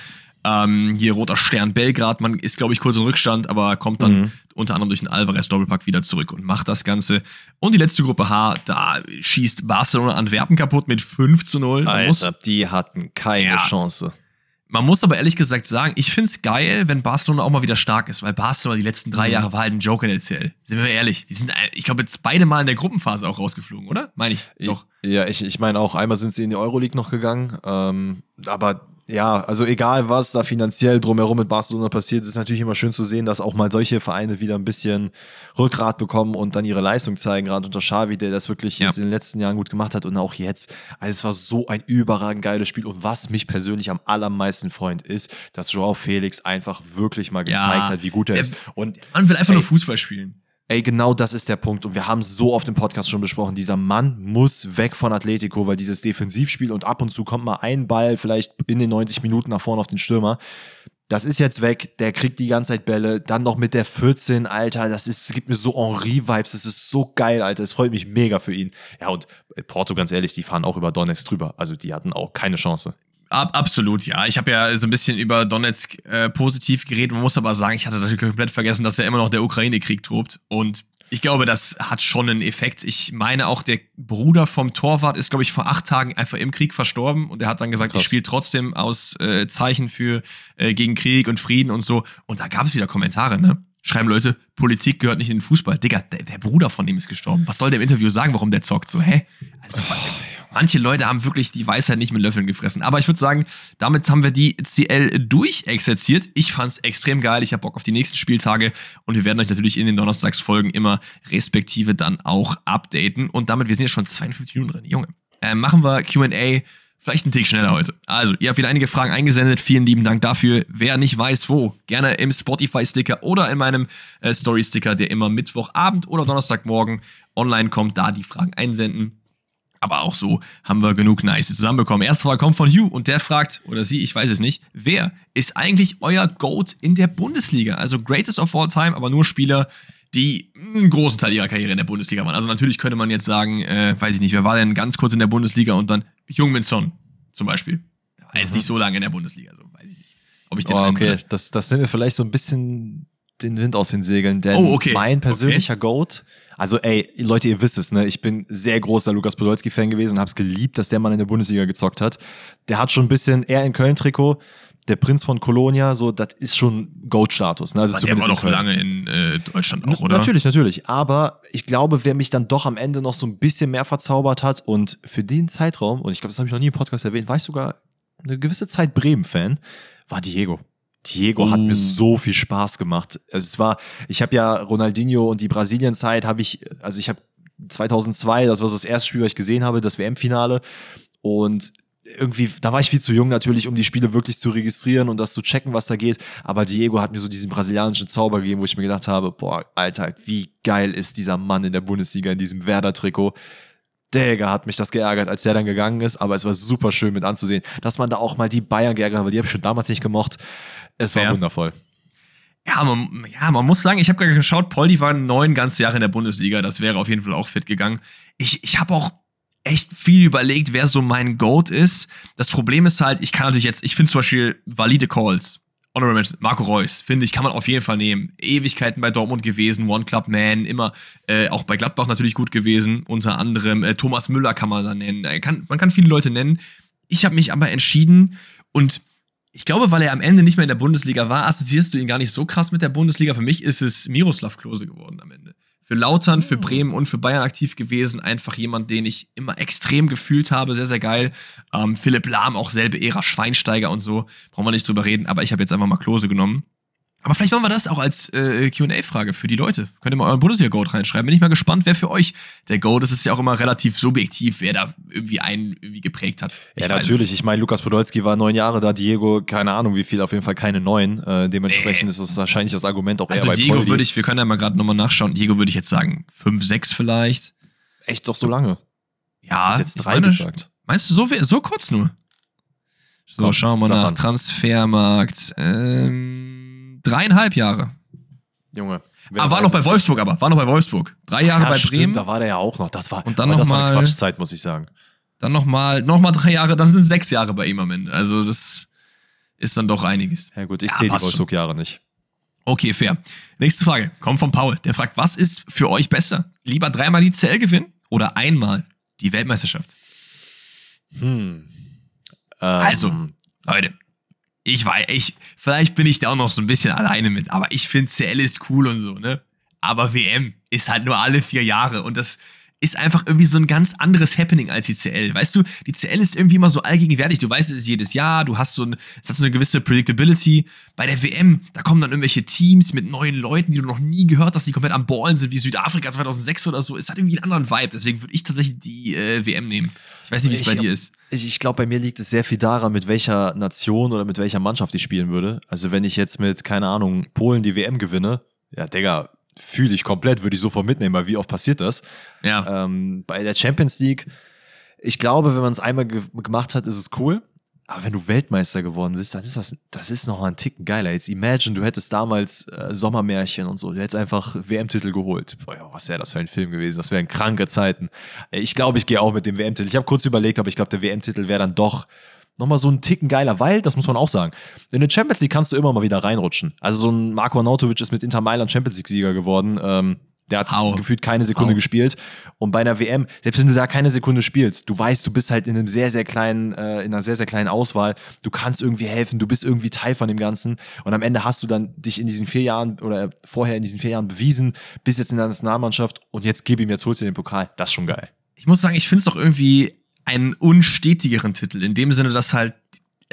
ähm, hier Roter Stern Belgrad. Man ist, glaube ich, kurz im Rückstand, aber kommt dann mhm. unter anderem durch den Alvarez-Doppelpack wieder zurück und macht das Ganze. Und die letzte Gruppe H, da schießt Barcelona Antwerpen kaputt mit 5 zu 0. Alter, die hatten keine ja. Chance. Man muss aber ehrlich gesagt sagen, ich find's geil, wenn Barcelona auch mal wieder stark ist, weil Barcelona die letzten drei mhm. Jahre war halt ein Joker in der CL. Sind wir ehrlich. Die sind, ich glaube, jetzt beide Mal in der Gruppenphase auch rausgeflogen, oder? Meine ich doch. Ja, ich, ich meine auch, einmal sind sie in die Euroleague noch gegangen. Ähm, aber ja, also egal was da finanziell drumherum mit Barcelona passiert, ist natürlich immer schön zu sehen, dass auch mal solche Vereine wieder ein bisschen Rückgrat bekommen und dann ihre Leistung zeigen, gerade unter Xavi, der das wirklich ja. jetzt in den letzten Jahren gut gemacht hat und auch jetzt. Also es war so ein überragend geiles Spiel und was mich persönlich am allermeisten freut, ist, dass Joao Felix einfach wirklich mal gezeigt ja, hat, wie gut er ist. Und man will einfach ey, nur Fußball spielen. Ey, genau das ist der Punkt. Und wir haben so oft im Podcast schon besprochen, dieser Mann muss weg von Atletico, weil dieses Defensivspiel und ab und zu kommt mal ein Ball vielleicht in den 90 Minuten nach vorne auf den Stürmer. Das ist jetzt weg, der kriegt die ganze Zeit Bälle, dann noch mit der 14, Alter, das ist, gibt mir so Henri-Vibes, das ist so geil, Alter, es freut mich mega für ihn. Ja, und Porto, ganz ehrlich, die fahren auch über Donetsk drüber, also die hatten auch keine Chance. Ab, absolut, ja. Ich habe ja so ein bisschen über Donetsk äh, positiv geredet. Man muss aber sagen, ich hatte natürlich komplett vergessen, dass ja immer noch der Ukraine-Krieg tobt. Und ich glaube, das hat schon einen Effekt. Ich meine auch, der Bruder vom Torwart ist, glaube ich, vor acht Tagen einfach im Krieg verstorben. Und er hat dann gesagt, Krass. ich spiele trotzdem aus äh, Zeichen für äh, gegen Krieg und Frieden und so. Und da gab es wieder Kommentare, ne? Schreiben Leute, Politik gehört nicht in den Fußball. Digga, der, der Bruder von dem ist gestorben. Was soll der im Interview sagen, warum der zockt? So, hä? Also, oh, manche Leute haben wirklich die Weisheit nicht mit Löffeln gefressen. Aber ich würde sagen, damit haben wir die CL durchexerziert. Ich fand's extrem geil. Ich habe Bock auf die nächsten Spieltage und wir werden euch natürlich in den Donnerstagsfolgen immer respektive dann auch updaten. Und damit, wir sind ja schon 52 Minuten drin. Junge, äh, machen wir Q&A vielleicht einen Tick schneller heute. Also, ihr habt wieder einige Fragen eingesendet. Vielen lieben Dank dafür. Wer nicht weiß, wo, gerne im Spotify-Sticker oder in meinem äh, Story-Sticker, der immer Mittwochabend oder Donnerstagmorgen online kommt, da die Fragen einsenden. Aber auch so haben wir genug Nice zusammenbekommen. Erste Frage kommt von Hugh und der fragt, oder sie, ich weiß es nicht, wer ist eigentlich euer GOAT in der Bundesliga? Also Greatest of All Time, aber nur Spieler, die einen großen Teil ihrer Karriere in der Bundesliga waren. Also natürlich könnte man jetzt sagen, äh, weiß ich nicht, wer war denn ganz kurz in der Bundesliga und dann Jungmin Son zum Beispiel. War jetzt mhm. nicht so lange in der Bundesliga, so weiß ich nicht. Ob ich den oh, okay, das, das sind wir vielleicht so ein bisschen den Wind aus den Segeln, denn oh, okay. mein persönlicher okay. Goat also ey, Leute, ihr wisst es, ne? Ich bin sehr großer Lukas Podolski-Fan gewesen, hab's geliebt, dass der Mann in der Bundesliga gezockt hat. Der hat schon ein bisschen eher in Köln-Trikot. Der Prinz von Kolonia, so, das ist schon Goat-Status. Ne? Also Aber der war noch lange in äh, Deutschland auch, oder? Natürlich, natürlich. Aber ich glaube, wer mich dann doch am Ende noch so ein bisschen mehr verzaubert hat und für den Zeitraum, und ich glaube, das habe ich noch nie im Podcast erwähnt, war ich sogar eine gewisse Zeit Bremen-Fan, war Diego. Diego hat mir oh. so viel Spaß gemacht. Also es war, ich habe ja Ronaldinho und die Brasilien-Zeit habe ich, also ich habe 2002, das war so das erste Spiel, was ich gesehen habe, das WM-Finale und irgendwie, da war ich viel zu jung natürlich, um die Spiele wirklich zu registrieren und das zu checken, was da geht. Aber Diego hat mir so diesen brasilianischen Zauber gegeben, wo ich mir gedacht habe, boah, Alter, wie geil ist dieser Mann in der Bundesliga in diesem Werder-Trikot. Digga, hat mich das geärgert, als der dann gegangen ist, aber es war super schön mit anzusehen, dass man da auch mal die Bayern geärgert hat, weil die habe ich schon damals nicht gemocht. Es war ja. wundervoll. Ja man, ja, man muss sagen, ich habe gerade geschaut, Poldi war neun ganze Jahre in der Bundesliga, das wäre auf jeden Fall auch fit gegangen. Ich, ich habe auch echt viel überlegt, wer so mein Goat ist. Das Problem ist halt, ich kann natürlich jetzt, ich finde zum Beispiel valide Calls. Honorable Mention, Marco Reus, finde ich, kann man auf jeden Fall nehmen. Ewigkeiten bei Dortmund gewesen, One Club Man, immer äh, auch bei Gladbach natürlich gut gewesen, unter anderem äh, Thomas Müller kann man da nennen. Äh, kann, man kann viele Leute nennen. Ich habe mich aber entschieden und ich glaube, weil er am Ende nicht mehr in der Bundesliga war, assoziierst du ihn gar nicht so krass mit der Bundesliga. Für mich ist es Miroslav Klose geworden am Ende für Lautern, für Bremen und für Bayern aktiv gewesen. Einfach jemand, den ich immer extrem gefühlt habe. Sehr, sehr geil. Ähm, Philipp Lahm, auch selbe Ära, Schweinsteiger und so. Brauchen wir nicht drüber reden. Aber ich habe jetzt einfach mal Klose genommen. Aber vielleicht machen wir das auch als äh, QA-Frage für die Leute. Könnt ihr mal euren Bundesliga-Goat reinschreiben. Bin ich mal gespannt, wer für euch der Goat ist. Es ist ja auch immer relativ subjektiv, wer da irgendwie einen irgendwie geprägt hat. Ich ja, natürlich. Ich meine, Lukas Podolski war neun Jahre da, Diego, keine Ahnung wie viel, auf jeden Fall keine neun. Äh, dementsprechend nee. ist das wahrscheinlich das Argument auch also eher bei Diego würde ich, wir können ja mal gerade nochmal nachschauen. Diego würde ich jetzt sagen, fünf, sechs vielleicht. Echt doch so lange? Ja. Ich jetzt drei meine, gesagt. Meinst du so, so kurz nur? So, Komm, schauen wir nach. An. Transfermarkt. Ähm Dreieinhalb Jahre. Junge. Ah, war noch bei Wolfsburg aber. War noch bei Wolfsburg. Drei Jahre ja, bei stimmt, Bremen. Da war der ja auch noch. Das war, und dann noch das mal, war eine Quatschzeit, muss ich sagen. Dann nochmal noch mal drei Jahre, dann sind sechs Jahre bei ihm am Ende. Also das ist dann doch einiges. Ja gut, ich ja, zähle die Wolfsburg-Jahre nicht. Okay, fair. Nächste Frage. Kommt von Paul. Der fragt, was ist für euch besser? Lieber dreimal die CL gewinnen oder einmal die Weltmeisterschaft? Hm. Also, ähm, also, Leute, ich weiß, ich, vielleicht bin ich da auch noch so ein bisschen alleine mit, aber ich finde CL ist cool und so, ne? Aber WM ist halt nur alle vier Jahre und das ist einfach irgendwie so ein ganz anderes Happening als die CL. Weißt du, die CL ist irgendwie immer so allgegenwärtig. Du weißt, es ist jedes Jahr, du hast so, ein, es hat so eine gewisse Predictability. Bei der WM, da kommen dann irgendwelche Teams mit neuen Leuten, die du noch nie gehört hast, die komplett am Ballen sind, wie Südafrika 2006 oder so. Es hat irgendwie einen anderen Vibe. Deswegen würde ich tatsächlich die äh, WM nehmen. Ich weiß nicht, wie es bei dir ist. Ich, ich glaube, bei mir liegt es sehr viel daran, mit welcher Nation oder mit welcher Mannschaft ich spielen würde. Also wenn ich jetzt mit, keine Ahnung, Polen die WM gewinne, ja, Digga, fühle ich komplett, würde ich sofort mitnehmen, weil wie oft passiert das? Ja. Ähm, bei der Champions League, ich glaube, wenn man es einmal ge gemacht hat, ist es cool. Aber wenn du Weltmeister geworden bist, dann ist das, das ist noch ein Ticken geiler. Jetzt imagine, du hättest damals äh, Sommermärchen und so, du hättest einfach WM-Titel geholt. Boah, ja, was wäre das für ein Film gewesen? Das wären kranke Zeiten. Äh, ich glaube, ich gehe auch mit dem WM-Titel. Ich habe kurz überlegt, aber ich glaube, der WM-Titel wäre dann doch nochmal so ein Ticken geiler, weil, das muss man auch sagen, in der Champions League kannst du immer mal wieder reinrutschen. Also so ein Marco Arnautovic ist mit Inter Mailand Champions League-Sieger geworden. Ähm, der hat How? gefühlt keine Sekunde How? gespielt. Und bei einer WM, selbst wenn du da keine Sekunde spielst, du weißt, du bist halt in einem sehr, sehr kleinen, äh, in einer sehr, sehr kleinen Auswahl. Du kannst irgendwie helfen, du bist irgendwie Teil von dem Ganzen. Und am Ende hast du dann dich in diesen vier Jahren oder vorher in diesen vier Jahren bewiesen, bist jetzt in der Nationalmannschaft und jetzt gib ihm, jetzt holst du den Pokal. Das ist schon geil. Ich muss sagen, ich finde es doch irgendwie einen unstetigeren Titel, in dem Sinne, dass halt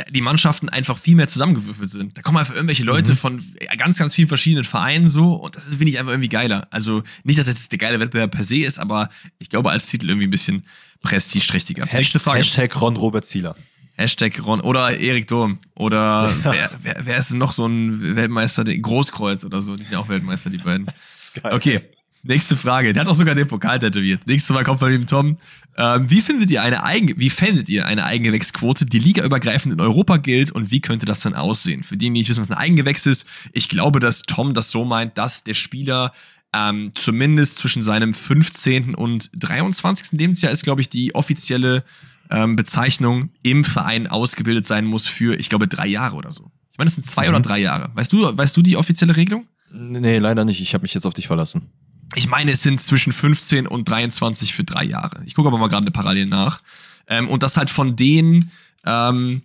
die Mannschaften einfach viel mehr zusammengewürfelt sind. Da kommen einfach irgendwelche Leute mhm. von ganz, ganz vielen verschiedenen Vereinen so und das finde ich einfach irgendwie geiler. Also nicht, dass jetzt der geile Wettbewerb per se ist, aber ich glaube als Titel irgendwie ein bisschen prestigeträchtiger. Nächste Frage. Hashtag Ron Robert Zieler. Hashtag Ron oder Erik Durm oder ja. wer, wer, wer, ist denn noch so ein Weltmeister? Großkreuz oder so, die sind ja auch Weltmeister, die beiden. Okay, Nächste Frage. Der hat auch sogar den Pokal tätowiert. Nächste Mal kommt von ihm Tom. Ähm, wie findet ihr eine Eigen wie fändet ihr eine Eigengewächsquote, die ligaübergreifend in Europa gilt und wie könnte das dann aussehen? Für diejenigen, die nicht wissen, was ein Eigengewächs ist, ich glaube, dass Tom das so meint, dass der Spieler ähm, zumindest zwischen seinem 15. und 23. Lebensjahr ist, glaube ich, die offizielle ähm, Bezeichnung im Verein ausgebildet sein muss für, ich glaube, drei Jahre oder so. Ich meine, das sind zwei mhm. oder drei Jahre. Weißt du, weißt du die offizielle Regelung? Nee, leider nicht. Ich habe mich jetzt auf dich verlassen. Ich meine, es sind zwischen 15 und 23 für drei Jahre. Ich gucke aber mal gerade Parallel nach. Ähm, und das halt von den ähm,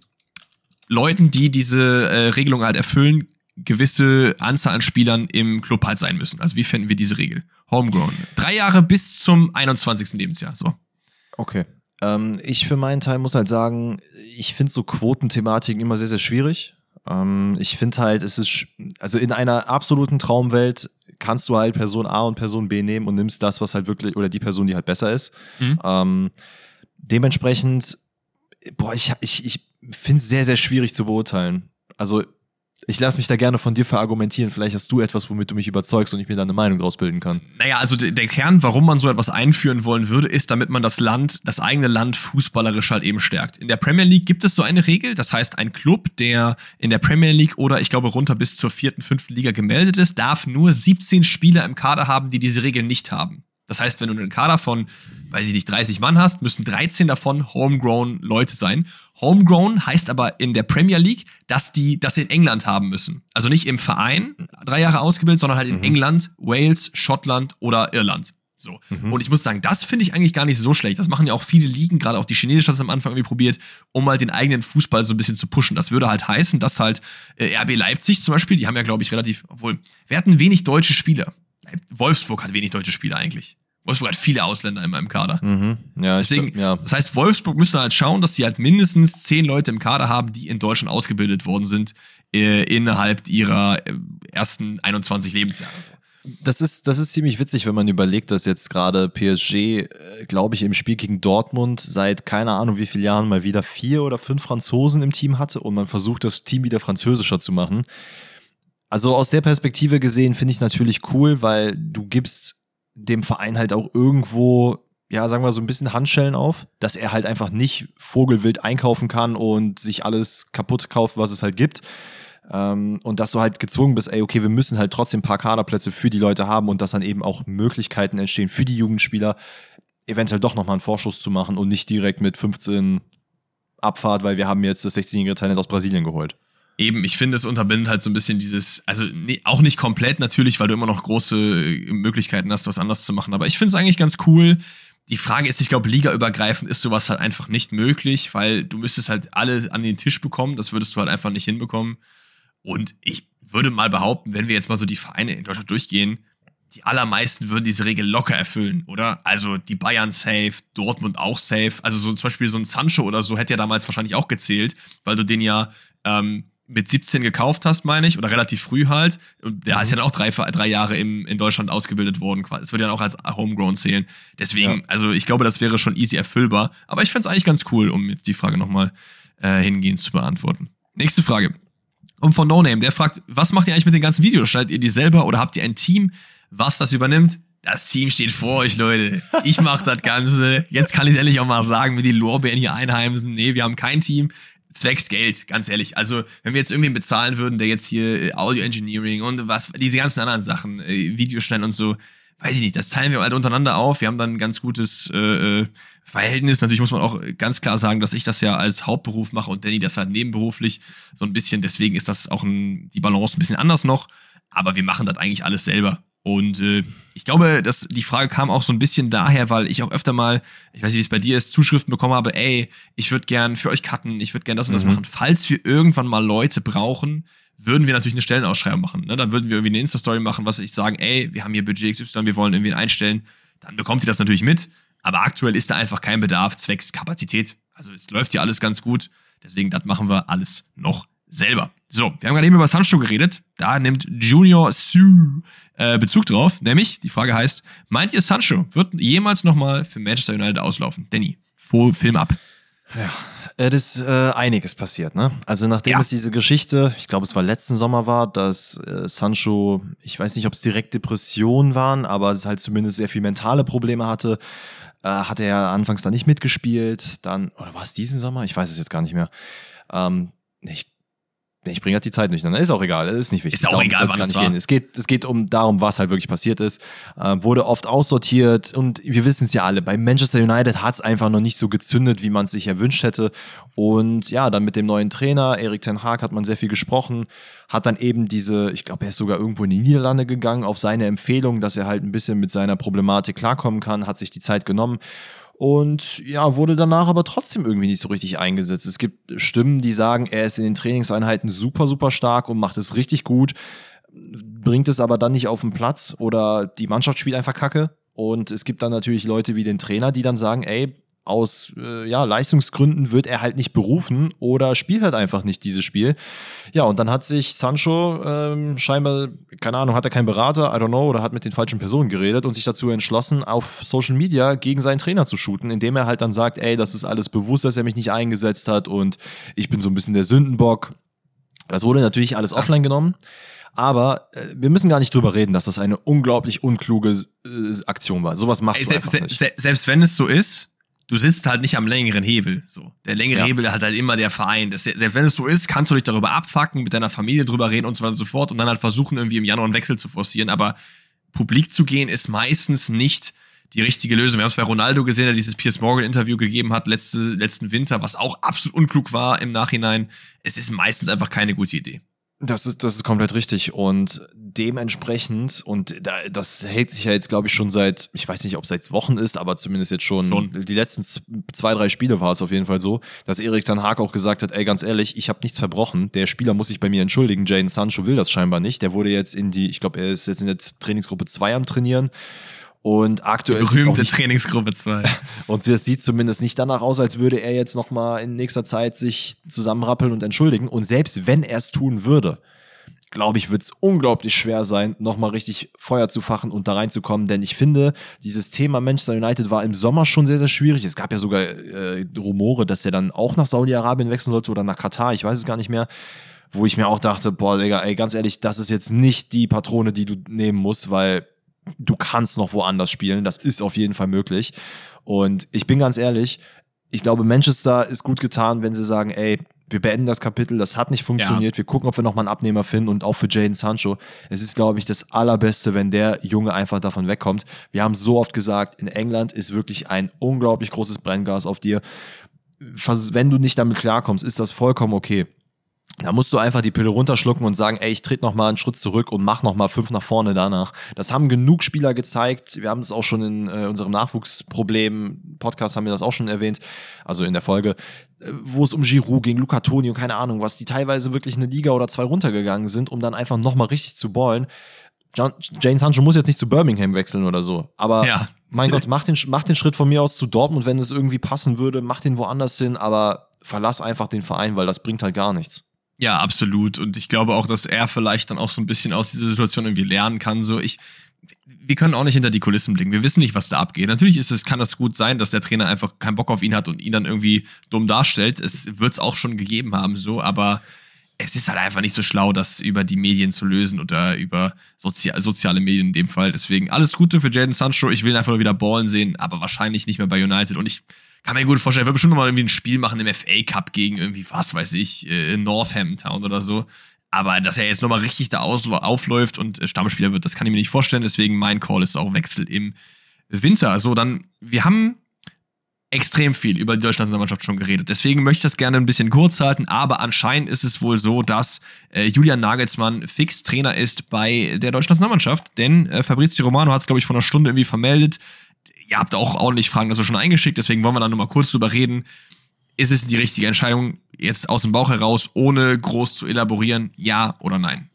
Leuten, die diese äh, Regelung halt erfüllen, gewisse Anzahl an Spielern im Club halt sein müssen. Also wie finden wir diese Regel? Homegrown. Drei Jahre bis zum 21. Lebensjahr. So. Okay. Ähm, ich für meinen Teil muss halt sagen, ich finde so Quotenthematiken immer sehr, sehr schwierig. Ähm, ich finde halt, es ist, also in einer absoluten Traumwelt kannst du halt Person A und Person B nehmen und nimmst das, was halt wirklich, oder die Person, die halt besser ist. Mhm. Ähm, dementsprechend, boah, ich, ich, ich finde es sehr, sehr schwierig zu beurteilen. Also ich lasse mich da gerne von dir verargumentieren. Vielleicht hast du etwas, womit du mich überzeugst und ich mir da eine Meinung draus bilden kann. Naja, also der Kern, warum man so etwas einführen wollen würde, ist, damit man das Land, das eigene Land fußballerisch halt eben stärkt. In der Premier League gibt es so eine Regel. Das heißt, ein Club, der in der Premier League oder ich glaube runter bis zur vierten, fünften Liga gemeldet ist, darf nur 17 Spieler im Kader haben, die diese Regel nicht haben. Das heißt, wenn du einen Kader von, weiß ich nicht, 30 Mann hast, müssen 13 davon homegrown Leute sein. Homegrown heißt aber in der Premier League, dass die das in England haben müssen. Also nicht im Verein drei Jahre ausgebildet, sondern halt in mhm. England, Wales, Schottland oder Irland. So. Mhm. Und ich muss sagen, das finde ich eigentlich gar nicht so schlecht. Das machen ja auch viele Ligen, gerade auch die chinesische hat es am Anfang irgendwie probiert, um halt den eigenen Fußball so ein bisschen zu pushen. Das würde halt heißen, dass halt äh, RB Leipzig zum Beispiel, die haben ja, glaube ich, relativ, obwohl, wir hatten wenig deutsche Spieler. Wolfsburg hat wenig deutsche Spieler eigentlich. Wolfsburg hat viele Ausländer in meinem Kader. Mhm. Ja, Deswegen, glaub, ja. das heißt, Wolfsburg müsste halt schauen, dass sie halt mindestens zehn Leute im Kader haben, die in Deutschland ausgebildet worden sind, äh, innerhalb ihrer äh, ersten 21 Lebensjahre. So. Das ist, das ist ziemlich witzig, wenn man überlegt, dass jetzt gerade PSG, äh, glaube ich, im Spiel gegen Dortmund seit keine Ahnung wie vielen Jahren mal wieder vier oder fünf Franzosen im Team hatte und man versucht, das Team wieder französischer zu machen. Also aus der Perspektive gesehen finde ich natürlich cool, weil du gibst dem Verein halt auch irgendwo, ja, sagen wir so ein bisschen Handschellen auf, dass er halt einfach nicht vogelwild einkaufen kann und sich alles kaputt kauft, was es halt gibt. Ähm, und dass du halt gezwungen bist, ey, okay, wir müssen halt trotzdem ein paar Kaderplätze für die Leute haben und dass dann eben auch Möglichkeiten entstehen für die Jugendspieler, eventuell doch nochmal einen Vorschuss zu machen und nicht direkt mit 15 Abfahrt, weil wir haben jetzt das 16-jährige Talent aus Brasilien geholt. Eben, ich finde, es unterbindet halt so ein bisschen dieses, also nee, auch nicht komplett natürlich, weil du immer noch große äh, Möglichkeiten hast, was anders zu machen. Aber ich finde es eigentlich ganz cool. Die Frage ist, ich glaube, ligaübergreifend ist sowas halt einfach nicht möglich, weil du müsstest halt alle an den Tisch bekommen. Das würdest du halt einfach nicht hinbekommen. Und ich würde mal behaupten, wenn wir jetzt mal so die Vereine in Deutschland durchgehen, die allermeisten würden diese Regel locker erfüllen, oder? Also die Bayern safe, Dortmund auch safe. Also so zum Beispiel so ein Sancho oder so hätte ja damals wahrscheinlich auch gezählt, weil du den ja ähm, mit 17 gekauft hast, meine ich, oder relativ früh halt. Und der mhm. ist ja dann auch drei, drei Jahre im, in Deutschland ausgebildet worden. Es wird ja auch als Homegrown zählen. Deswegen, ja. also ich glaube, das wäre schon easy erfüllbar. Aber ich fände es eigentlich ganz cool, um jetzt die Frage nochmal äh, hingehend zu beantworten. Nächste Frage. Und von No Name, der fragt, was macht ihr eigentlich mit den ganzen Videos? Schneidet ihr die selber oder habt ihr ein Team, was das übernimmt? Das Team steht vor euch, Leute. Ich mach das Ganze. Jetzt kann ich endlich auch mal sagen, mir die Lorbeeren hier einheimsen. Nee, wir haben kein Team zwecks Geld, ganz ehrlich. Also, wenn wir jetzt irgendwen bezahlen würden, der jetzt hier äh, Audio Engineering und was, diese ganzen anderen Sachen, äh, Videoschneiden und so, weiß ich nicht, das teilen wir halt untereinander auf. Wir haben dann ein ganz gutes äh, äh, Verhältnis. Natürlich muss man auch ganz klar sagen, dass ich das ja als Hauptberuf mache und Danny das halt nebenberuflich so ein bisschen. Deswegen ist das auch ein, die Balance ein bisschen anders noch. Aber wir machen das eigentlich alles selber. Und äh, ich glaube, dass die Frage kam auch so ein bisschen daher, weil ich auch öfter mal, ich weiß nicht, wie es bei dir ist, Zuschriften bekommen habe, ey, ich würde gern für euch cutten, ich würde gern das und das mhm. machen. Falls wir irgendwann mal Leute brauchen, würden wir natürlich eine Stellenausschreibung machen. Ne? Dann würden wir irgendwie eine Insta-Story machen, was ich sagen, ey, wir haben hier Budget XY, wir wollen irgendwie einstellen. Dann bekommt ihr das natürlich mit. Aber aktuell ist da einfach kein Bedarf zwecks Kapazität. Also es läuft hier alles ganz gut. Deswegen, das machen wir alles noch selber. So, wir haben gerade eben über Sancho geredet. Da nimmt Junior Sue äh, Bezug drauf. Nämlich, die Frage heißt, meint ihr Sancho wird jemals nochmal für Manchester United auslaufen? Danny, Film ab. Ja, es ist äh, einiges passiert, ne? Also nachdem ja. es diese Geschichte, ich glaube es war letzten Sommer war, dass äh, Sancho, ich weiß nicht, ob es direkt Depressionen waren, aber es halt zumindest sehr viel mentale Probleme hatte, äh, hat er anfangs da nicht mitgespielt. Dann, oder war es diesen Sommer? Ich weiß es jetzt gar nicht mehr. Ähm, ich ich bringe halt die Zeit nicht. Dann ist auch egal, ist nicht wichtig. Ist auch darum egal, wann es war. Gehen. Es geht, es geht um darum, was halt wirklich passiert ist. Äh, wurde oft aussortiert und wir wissen es ja alle. Bei Manchester United hat es einfach noch nicht so gezündet, wie man es sich erwünscht hätte. Und ja, dann mit dem neuen Trainer, Erik Ten Haag, hat man sehr viel gesprochen. Hat dann eben diese, ich glaube, er ist sogar irgendwo in die Niederlande gegangen, auf seine Empfehlung, dass er halt ein bisschen mit seiner Problematik klarkommen kann, hat sich die Zeit genommen und ja, wurde danach aber trotzdem irgendwie nicht so richtig eingesetzt. Es gibt Stimmen, die sagen, er ist in den Trainingseinheiten super, super stark und macht es richtig gut, bringt es aber dann nicht auf den Platz oder die Mannschaft spielt einfach Kacke. Und es gibt dann natürlich Leute wie den Trainer, die dann sagen, ey, aus äh, ja, Leistungsgründen wird er halt nicht berufen oder spielt halt einfach nicht dieses Spiel. Ja, und dann hat sich Sancho ähm, scheinbar, keine Ahnung, hat er keinen Berater, I don't know, oder hat mit den falschen Personen geredet und sich dazu entschlossen, auf Social Media gegen seinen Trainer zu shooten, indem er halt dann sagt, ey, das ist alles bewusst, dass er mich nicht eingesetzt hat und ich bin so ein bisschen der Sündenbock. Das wurde natürlich alles offline genommen. Aber äh, wir müssen gar nicht drüber reden, dass das eine unglaublich unkluge äh, Aktion war. Sowas machst Ey, du einfach nicht. Se selbst wenn es so ist, du sitzt halt nicht am längeren Hebel. So. Der längere ja. Hebel hat halt immer der Verein. Das, selbst wenn es so ist, kannst du dich darüber abfacken, mit deiner Familie drüber reden und so weiter und so fort und dann halt versuchen, irgendwie im Januar einen Wechsel zu forcieren. Aber publik zu gehen ist meistens nicht die richtige Lösung. Wir haben es bei Ronaldo gesehen, der dieses Piers Morgan-Interview gegeben hat letzte, letzten Winter, was auch absolut unklug war im Nachhinein. Es ist meistens einfach keine gute Idee. Das ist, das ist komplett richtig. Und dementsprechend, und da, das hält sich ja jetzt, glaube ich, schon seit, ich weiß nicht, ob es seit Wochen ist, aber zumindest jetzt schon, schon. die letzten zwei, drei Spiele war es auf jeden Fall so, dass Erik Tan Haag auch gesagt hat, ey, ganz ehrlich, ich habe nichts verbrochen. Der Spieler muss sich bei mir entschuldigen. Jane Sancho will das scheinbar nicht. Der wurde jetzt in die, ich glaube, er ist jetzt in der Trainingsgruppe 2 am Trainieren. Und aktuell. Die berühmte nicht, Trainingsgruppe 2. Und es sieht zumindest nicht danach aus, als würde er jetzt nochmal in nächster Zeit sich zusammenrappeln und entschuldigen. Und selbst wenn er es tun würde, glaube ich, wird es unglaublich schwer sein, nochmal richtig Feuer zu fachen und da reinzukommen. Denn ich finde, dieses Thema Manchester United war im Sommer schon sehr, sehr schwierig. Es gab ja sogar äh, Rumore, dass er dann auch nach Saudi-Arabien wechseln sollte oder nach Katar, ich weiß es gar nicht mehr. Wo ich mir auch dachte, boah, Digga, ey, ganz ehrlich, das ist jetzt nicht die Patrone, die du nehmen musst, weil du kannst noch woanders spielen. Das ist auf jeden Fall möglich. Und ich bin ganz ehrlich, ich glaube, Manchester ist gut getan, wenn sie sagen, ey, wir beenden das Kapitel, das hat nicht funktioniert, ja. wir gucken, ob wir nochmal einen Abnehmer finden und auch für Jaden Sancho. Es ist, glaube ich, das Allerbeste, wenn der Junge einfach davon wegkommt. Wir haben so oft gesagt, in England ist wirklich ein unglaublich großes Brenngas auf dir. Wenn du nicht damit klarkommst, ist das vollkommen okay. Da musst du einfach die Pille runterschlucken und sagen, ey, ich trete noch mal einen Schritt zurück und mach noch mal fünf nach vorne danach. Das haben genug Spieler gezeigt. Wir haben es auch schon in äh, unserem Nachwuchsproblem-Podcast haben wir das auch schon erwähnt, also in der Folge, äh, wo es um Giroud ging, Luca Toni und keine Ahnung was, die teilweise wirklich eine Liga oder zwei runtergegangen sind, um dann einfach noch mal richtig zu ballen. Jane Sancho muss jetzt nicht zu Birmingham wechseln oder so, aber ja. mein Gott, mach den, mach den Schritt von mir aus zu Dortmund, wenn es irgendwie passen würde, mach den woanders hin, aber verlass einfach den Verein, weil das bringt halt gar nichts. Ja, absolut. Und ich glaube auch, dass er vielleicht dann auch so ein bisschen aus dieser Situation irgendwie lernen kann. So, ich, wir können auch nicht hinter die Kulissen blicken. Wir wissen nicht, was da abgeht. Natürlich ist es, kann das gut sein, dass der Trainer einfach keinen Bock auf ihn hat und ihn dann irgendwie dumm darstellt. Es wird es auch schon gegeben haben, so, aber es ist halt einfach nicht so schlau, das über die Medien zu lösen oder über Sozi soziale Medien in dem Fall. Deswegen alles Gute für Jaden Sancho. Ich will ihn einfach nur wieder ballen sehen, aber wahrscheinlich nicht mehr bei United. Und ich kann mir gut vorstellen, er wird bestimmt noch mal irgendwie ein Spiel machen im FA Cup gegen irgendwie, was weiß ich, äh, Northampton oder so. Aber dass er jetzt nochmal richtig da aufläuft und äh, Stammspieler wird, das kann ich mir nicht vorstellen. Deswegen mein Call ist auch Wechsel im Winter. So, dann, wir haben extrem viel über die Deutschlandmannschaft schon geredet. Deswegen möchte ich das gerne ein bisschen kurz halten, aber anscheinend ist es wohl so, dass äh, Julian Nagelsmann fix Trainer ist bei der Deutschlandmannschaft, denn äh, Fabrizio Romano hat es, glaube ich, vor einer Stunde irgendwie vermeldet, ihr habt auch ordentlich Fragen dazu schon eingeschickt, deswegen wollen wir da nur mal kurz drüber reden. Ist es die richtige Entscheidung, jetzt aus dem Bauch heraus, ohne groß zu elaborieren, ja oder nein?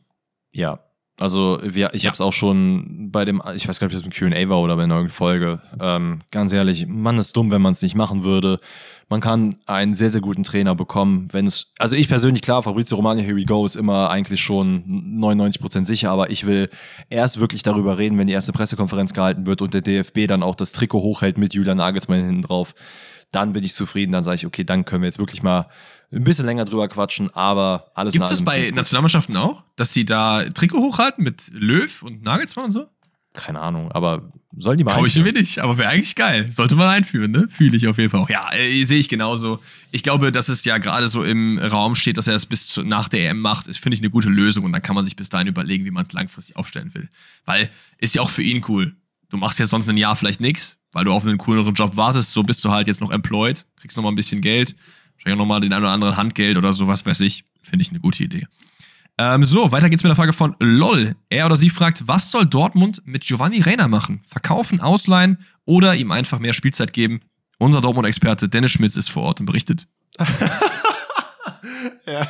Ja. Also wir, ich ja. habe es auch schon bei dem, ich weiß gar nicht, ob das im Q&A war oder bei einer neuen Folge. Ähm, ganz ehrlich, man ist dumm, wenn man es nicht machen würde. Man kann einen sehr, sehr guten Trainer bekommen, wenn es, also ich persönlich, klar, Fabrizio Romano, here we go, ist immer eigentlich schon 99% sicher, aber ich will erst wirklich darüber reden, wenn die erste Pressekonferenz gehalten wird und der DFB dann auch das Trikot hochhält mit Julian Nagelsmann hinten drauf. Dann bin ich zufrieden, dann sage ich, okay, dann können wir jetzt wirklich mal ein bisschen länger drüber quatschen, aber alles Gibt es das bei Nationalmannschaften auch, dass die da Trikot hochhalten mit Löw und Nagelsmann und so? Keine Ahnung, aber soll die mal Glaube ich mir nicht, aber wäre eigentlich geil. Sollte man einführen, ne? Fühle ich auf jeden Fall auch. Ja, äh, sehe ich genauso. Ich glaube, dass es ja gerade so im Raum steht, dass er es bis zu, nach der EM macht, ist, finde ich, eine gute Lösung und dann kann man sich bis dahin überlegen, wie man es langfristig aufstellen will. Weil ist ja auch für ihn cool. Du machst jetzt sonst ein Jahr vielleicht nichts, weil du auf einen cooleren Job wartest, so bist du halt jetzt noch employed, kriegst noch mal ein bisschen Geld, wahrscheinlich auch noch mal den einen oder anderen Handgeld oder so, was weiß ich. Finde ich eine gute Idee. Ähm, so, weiter geht's mit der Frage von LOL. Er oder sie fragt, was soll Dortmund mit Giovanni Reiner machen? Verkaufen, ausleihen oder ihm einfach mehr Spielzeit geben? Unser Dortmund-Experte Dennis Schmitz ist vor Ort und berichtet. ja,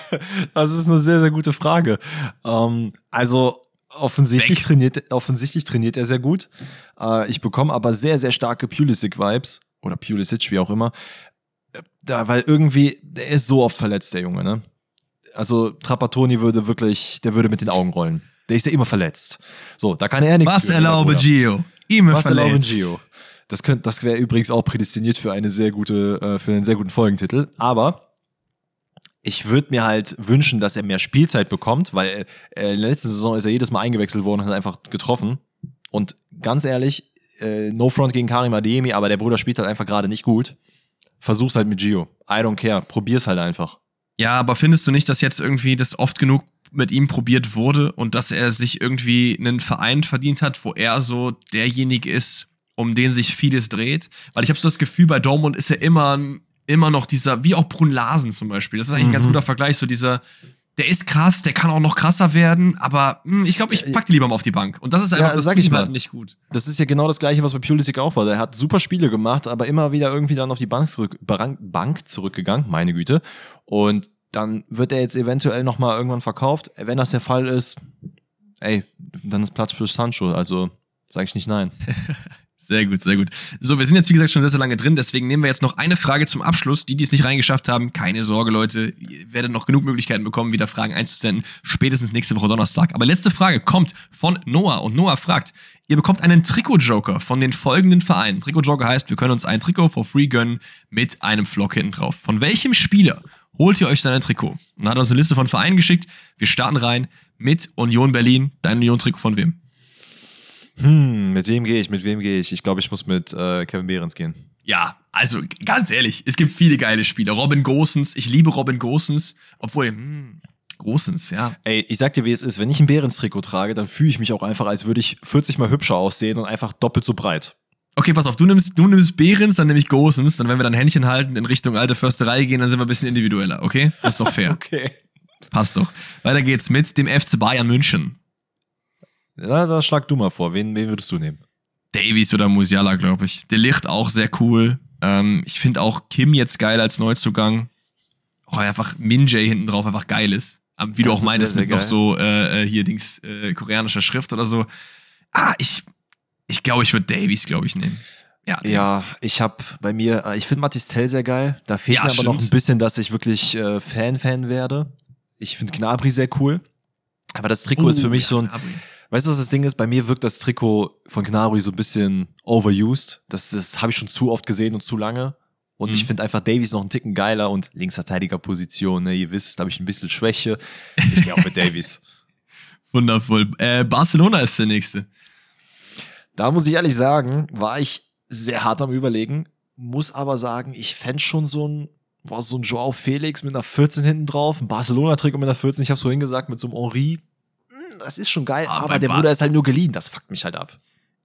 das ist eine sehr, sehr gute Frage. Ähm, also offensichtlich trainiert, offensichtlich trainiert er sehr gut. Äh, ich bekomme aber sehr, sehr starke Pulisic-Vibes oder Pulisic, wie auch immer. Äh, da, weil irgendwie, der ist so oft verletzt, der Junge, ne? Also Trapattoni würde wirklich, der würde mit den Augen rollen. Der ist ja immer verletzt. So, da kann er nichts. Was erlaube Gio? Immer Was verletzt. erlaube Gio? Das das wäre übrigens auch prädestiniert für eine sehr gute, äh, für einen sehr guten Folgentitel. Aber ich würde mir halt wünschen, dass er mehr Spielzeit bekommt, weil äh, in der letzten Saison ist er jedes Mal eingewechselt worden und hat einfach getroffen. Und ganz ehrlich, äh, no front gegen Karim Adeyemi, aber der Bruder spielt halt einfach gerade nicht gut. Versuch's halt mit Gio. I don't care. Probier's halt einfach. Ja, aber findest du nicht, dass jetzt irgendwie das oft genug mit ihm probiert wurde und dass er sich irgendwie einen Verein verdient hat, wo er so derjenige ist, um den sich vieles dreht. Weil ich habe so das Gefühl, bei Dortmund ist er immer, immer noch dieser, wie auch Brun Larsen zum Beispiel. Das ist eigentlich ein ganz Mhm. guter Vergleich, so dieser, der ist krass, der kann auch noch krasser werden, aber hm, ich glaube, ich pack die lieber mal auf die Bank. Und das ist einfach, Ja, das sag tut ich mal. halt nicht gut. Das ist ja genau das gleiche, was bei Pulisic auch war. Der hat super Spiele gemacht, aber immer wieder irgendwie dann auf die Bank, zurück, Bank zurückgegangen, meine Güte. Und dann wird er jetzt eventuell nochmal irgendwann verkauft. Wenn das der Fall ist, ey, dann ist Platz für Sancho. Also sage ich nicht nein. Sehr gut, sehr gut. So, wir sind jetzt wie gesagt schon sehr, sehr lange drin, deswegen nehmen wir jetzt noch eine Frage zum Abschluss. Die, die es nicht reingeschafft haben, keine Sorge, Leute. Ihr werdet noch genug Möglichkeiten bekommen, wieder Fragen einzusenden. Spätestens nächste Woche Donnerstag. Aber letzte Frage kommt von Noah und Noah fragt, ihr bekommt einen Trikot-Joker von den folgenden Vereinen. Trikot-Joker heißt, wir können uns ein Trikot for free gönnen mit einem Flock hinten drauf. Von welchem Spieler holt ihr euch dann ein Trikot? Und hat uns eine Liste von Vereinen geschickt. Wir starten rein mit Union Berlin. Dein Union-Trikot von wem? Hm, mit wem gehe ich? Mit wem gehe ich? Ich glaube, ich muss mit äh, Kevin Behrens gehen. Ja, also ganz ehrlich, es gibt viele geile Spieler. Robin Gosens, ich liebe Robin Gosens, obwohl, hm, Gosens, ja. Ey, ich sag dir, wie es ist. Wenn ich ein Behrens-Trikot trage, dann fühle ich mich auch einfach, als würde ich 40 mal hübscher aussehen und einfach doppelt so breit. Okay, pass auf, du nimmst, du nimmst Behrens, dann nehme ich Gosens, dann wenn wir dann Händchen halten, in Richtung alte Försterei gehen, dann sind wir ein bisschen individueller, okay? Das ist doch fair. Okay. Passt doch. Weiter geht's mit dem FC Bayern München. Na, da schlag du mal vor. Wen, wen würdest du nehmen? Davies oder Musiala, glaube ich. Der Licht auch sehr cool. Ähm, ich finde auch Kim jetzt geil als Neuzugang. Auch einfach Minjay hinten drauf einfach geil ist. Wie du Das auch ist meintest, sehr, mit noch so äh, äh, hier Dings äh, koreanischer Schrift oder so. Ah, ich ich glaube, ich würde Davies, glaube ich, nehmen. Ja. Ja, ich habe bei mir, äh, ich finde Matistel sehr geil. Da fehlt Ja, mir aber noch stimmt. ein bisschen, dass ich wirklich äh, Fan-Fan werde. Ich finde Gnabry sehr cool. Aber das Trikot ist für mich Oh, ja, so ein, Gnabry. Weißt du, was das Ding ist? Bei mir wirkt das Trikot von Gnabry so ein bisschen overused. Das, das habe ich schon zu oft gesehen und zu lange. Und Mhm. ich finde einfach Davies noch einen Ticken geiler und Linksverteidigerposition, ne? Ihr wisst, da habe ich ein bisschen Schwäche. Ich gehe auch mit Davies. Wundervoll. Äh, Barcelona ist der nächste. Da muss ich ehrlich sagen, war ich sehr hart am Überlegen, muss aber sagen, ich fände schon so ein, war so ein Joao Felix mit einer 14 hinten drauf, ein Barcelona-Trikot mit einer 14, ich hab's vorhin gesagt, mit so einem Henri. Hm, Das ist schon geil, aber bei der Bar- Bruder ist halt nur geliehen, das fuckt mich halt ab.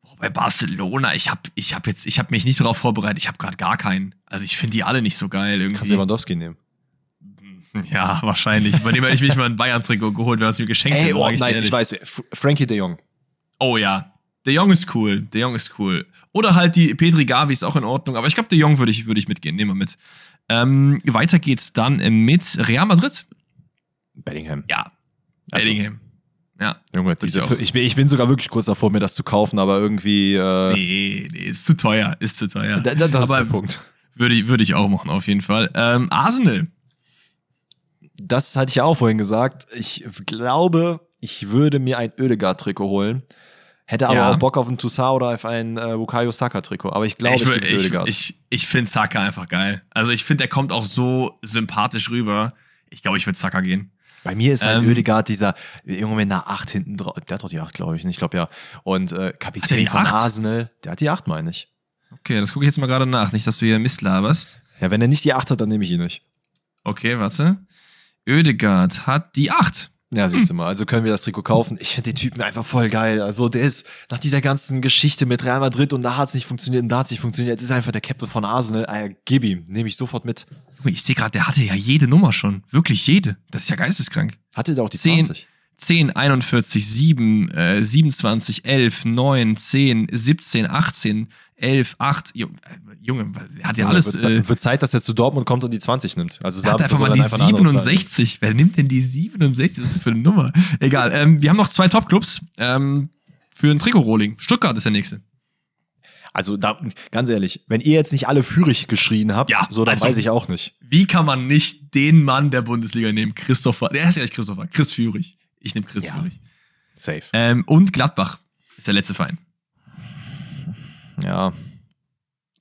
Boah, Bei Barcelona, ich habe ich hab jetzt, ich habe mich nicht darauf vorbereitet. Ich habe gerade gar keinen. Also ich finde die alle nicht so geil irgendwie. Kannst Lewandowski nehmen. Ja, wahrscheinlich. Bei dem hätte ich mich mal ein Bayern-Trikot geholt, wenn es mir geschenkt hätte. oh, nein, ehrlich. ich weiß, Frankie de Jong. Oh ja. Der Jong ist cool. Der Jong ist cool. Oder halt die Petri Gavi ist auch in Ordnung. Aber ich glaube, der Jong würde ich, würde ich mitgehen. Nehmen wir mit. Ähm, weiter geht's dann mit Real Madrid. Bellingham. Ja. Also- Bellingham. Ja. Junge, ich diese, auch. ich, bin, ich bin sogar wirklich kurz davor, mir das zu kaufen, aber irgendwie, äh, Nee, nee, ist zu teuer. Ist zu teuer. da, da, das ist Aber der Punkt. würde, ich- würde ich auch machen, auf jeden Fall. Ähm, Arsenal. Das hatte ich ja auch vorhin gesagt. Ich glaube, ich würde mir ein Oedegaard-Trikot holen. Hätte aber Ja. auch Bock auf ein Toussaint oder auf ein äh, Bukayo Saka-Trikot. Aber ich glaube, ich, ich, ich, ich, ich, ich, ich finde Saka einfach geil. Also ich finde, er kommt auch so sympathisch rüber. Ich glaube, ich würde Saka gehen. Bei mir ist halt Ähm, Oedegaard dieser Junge mit einer 8 hinten drauf. Der hat doch die 8, glaube ich. Ich glaube ja. Und äh, Kapitän von acht? Arsenal, der hat die 8, meine ich. Okay, das gucke ich jetzt mal gerade nach. Nicht, dass du hier Mist laberst. Ja, wenn er nicht die 8 hat, dann nehme ich ihn nicht. Okay, warte. Oedegaard hat die 8. Ja, siehst du mal. Also können wir das Trikot kaufen. Ich finde den Typen einfach voll geil. Also der ist nach dieser ganzen Geschichte mit Real Madrid und da hat es nicht funktioniert und da hat es nicht funktioniert. Jetzt ist einfach der Captain von Arsenal. Äh, gib ihm. Nehme ich sofort mit. Ich sehe gerade, der hatte ja jede Nummer schon. Wirklich jede. Das ist ja geisteskrank. Hatte der auch die 10, 20? 10, 41, 7, äh, 27, 11, 9, 10, 17, 18, 11, 8. Junge, hat ja alles. Wird, Äh, wird Zeit, dass er zu Dortmund kommt und die 20 nimmt. Also er Saab einfach mal die einfach eine andere Zahl. 67. Wer nimmt denn die 67? Was ist das für eine Nummer? Egal. Ähm, wir haben noch zwei Top-Clubs ähm, für ein Trikot-Rolling. Stuttgart ist der nächste. Also da, ganz ehrlich, wenn ihr jetzt nicht alle Führig geschrien habt, Ja, so dann also- weiß ich auch nicht. Wie kann man nicht den Mann der Bundesliga nehmen? Christopher. Der ist ja nicht Christopher. Chris Führig. Ich nehme Chris Ja. Führig. Safe. Ähm, und Gladbach ist der letzte Verein. Ja.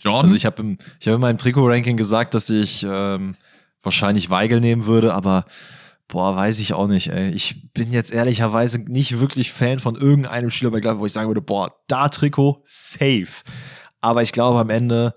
Jordan? Also ich habe im- ich hab in meinem Trikot-Ranking gesagt, dass ich ähm, wahrscheinlich Weigel nehmen würde, aber boah, weiß ich auch nicht, ey. Ich bin jetzt ehrlicherweise nicht wirklich Fan von irgendeinem Spieler bei Gladbach, wo ich sagen würde, boah, da Trikot, safe. Aber ich glaube am Ende,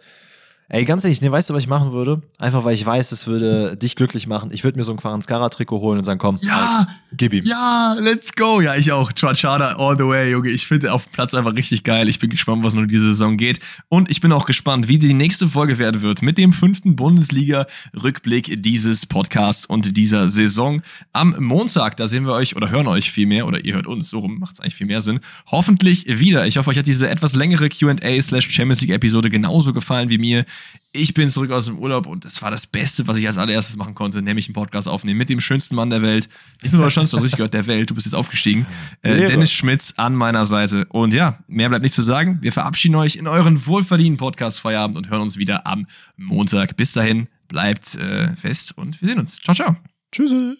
Ey, ganz ehrlich, ne, weißt du, was ich machen würde? Einfach, weil ich weiß, es würde dich glücklich machen. Ich würde mir so ein Quaranskara-Trikot holen und sagen, komm, Ja, gib ihm. Ja, let's go. Ja, ich auch. Chachada all the way, Junge. Ich finde auf dem Platz einfach richtig geil. Ich bin gespannt, was noch diese Saison geht. Und ich bin auch gespannt, wie die nächste Folge werden wird mit dem fünften Bundesliga-Rückblick dieses Podcasts und dieser Saison. Am Montag, da sehen wir euch oder hören euch viel mehr oder ihr hört uns, so rum macht es eigentlich viel mehr Sinn. Hoffentlich wieder. Ich hoffe, euch hat diese etwas längere Q&A slash Champions League Episode genauso gefallen wie mir. Ich bin zurück aus dem Urlaub und es war das Beste, was ich als allererstes machen konnte, nämlich einen Podcast aufnehmen mit dem schönsten Mann der Welt. Nicht nur Deutschlands, du hast richtig gehört, der Welt. Du bist jetzt aufgestiegen. Äh. Dennis Schmitz an meiner Seite. Und ja, mehr bleibt nicht zu sagen. Wir verabschieden euch in euren wohlverdienten Podcast-Feierabend und hören uns wieder am Montag. Bis dahin, bleibt äh, fest und wir sehen uns. Ciao, ciao. Tschüss.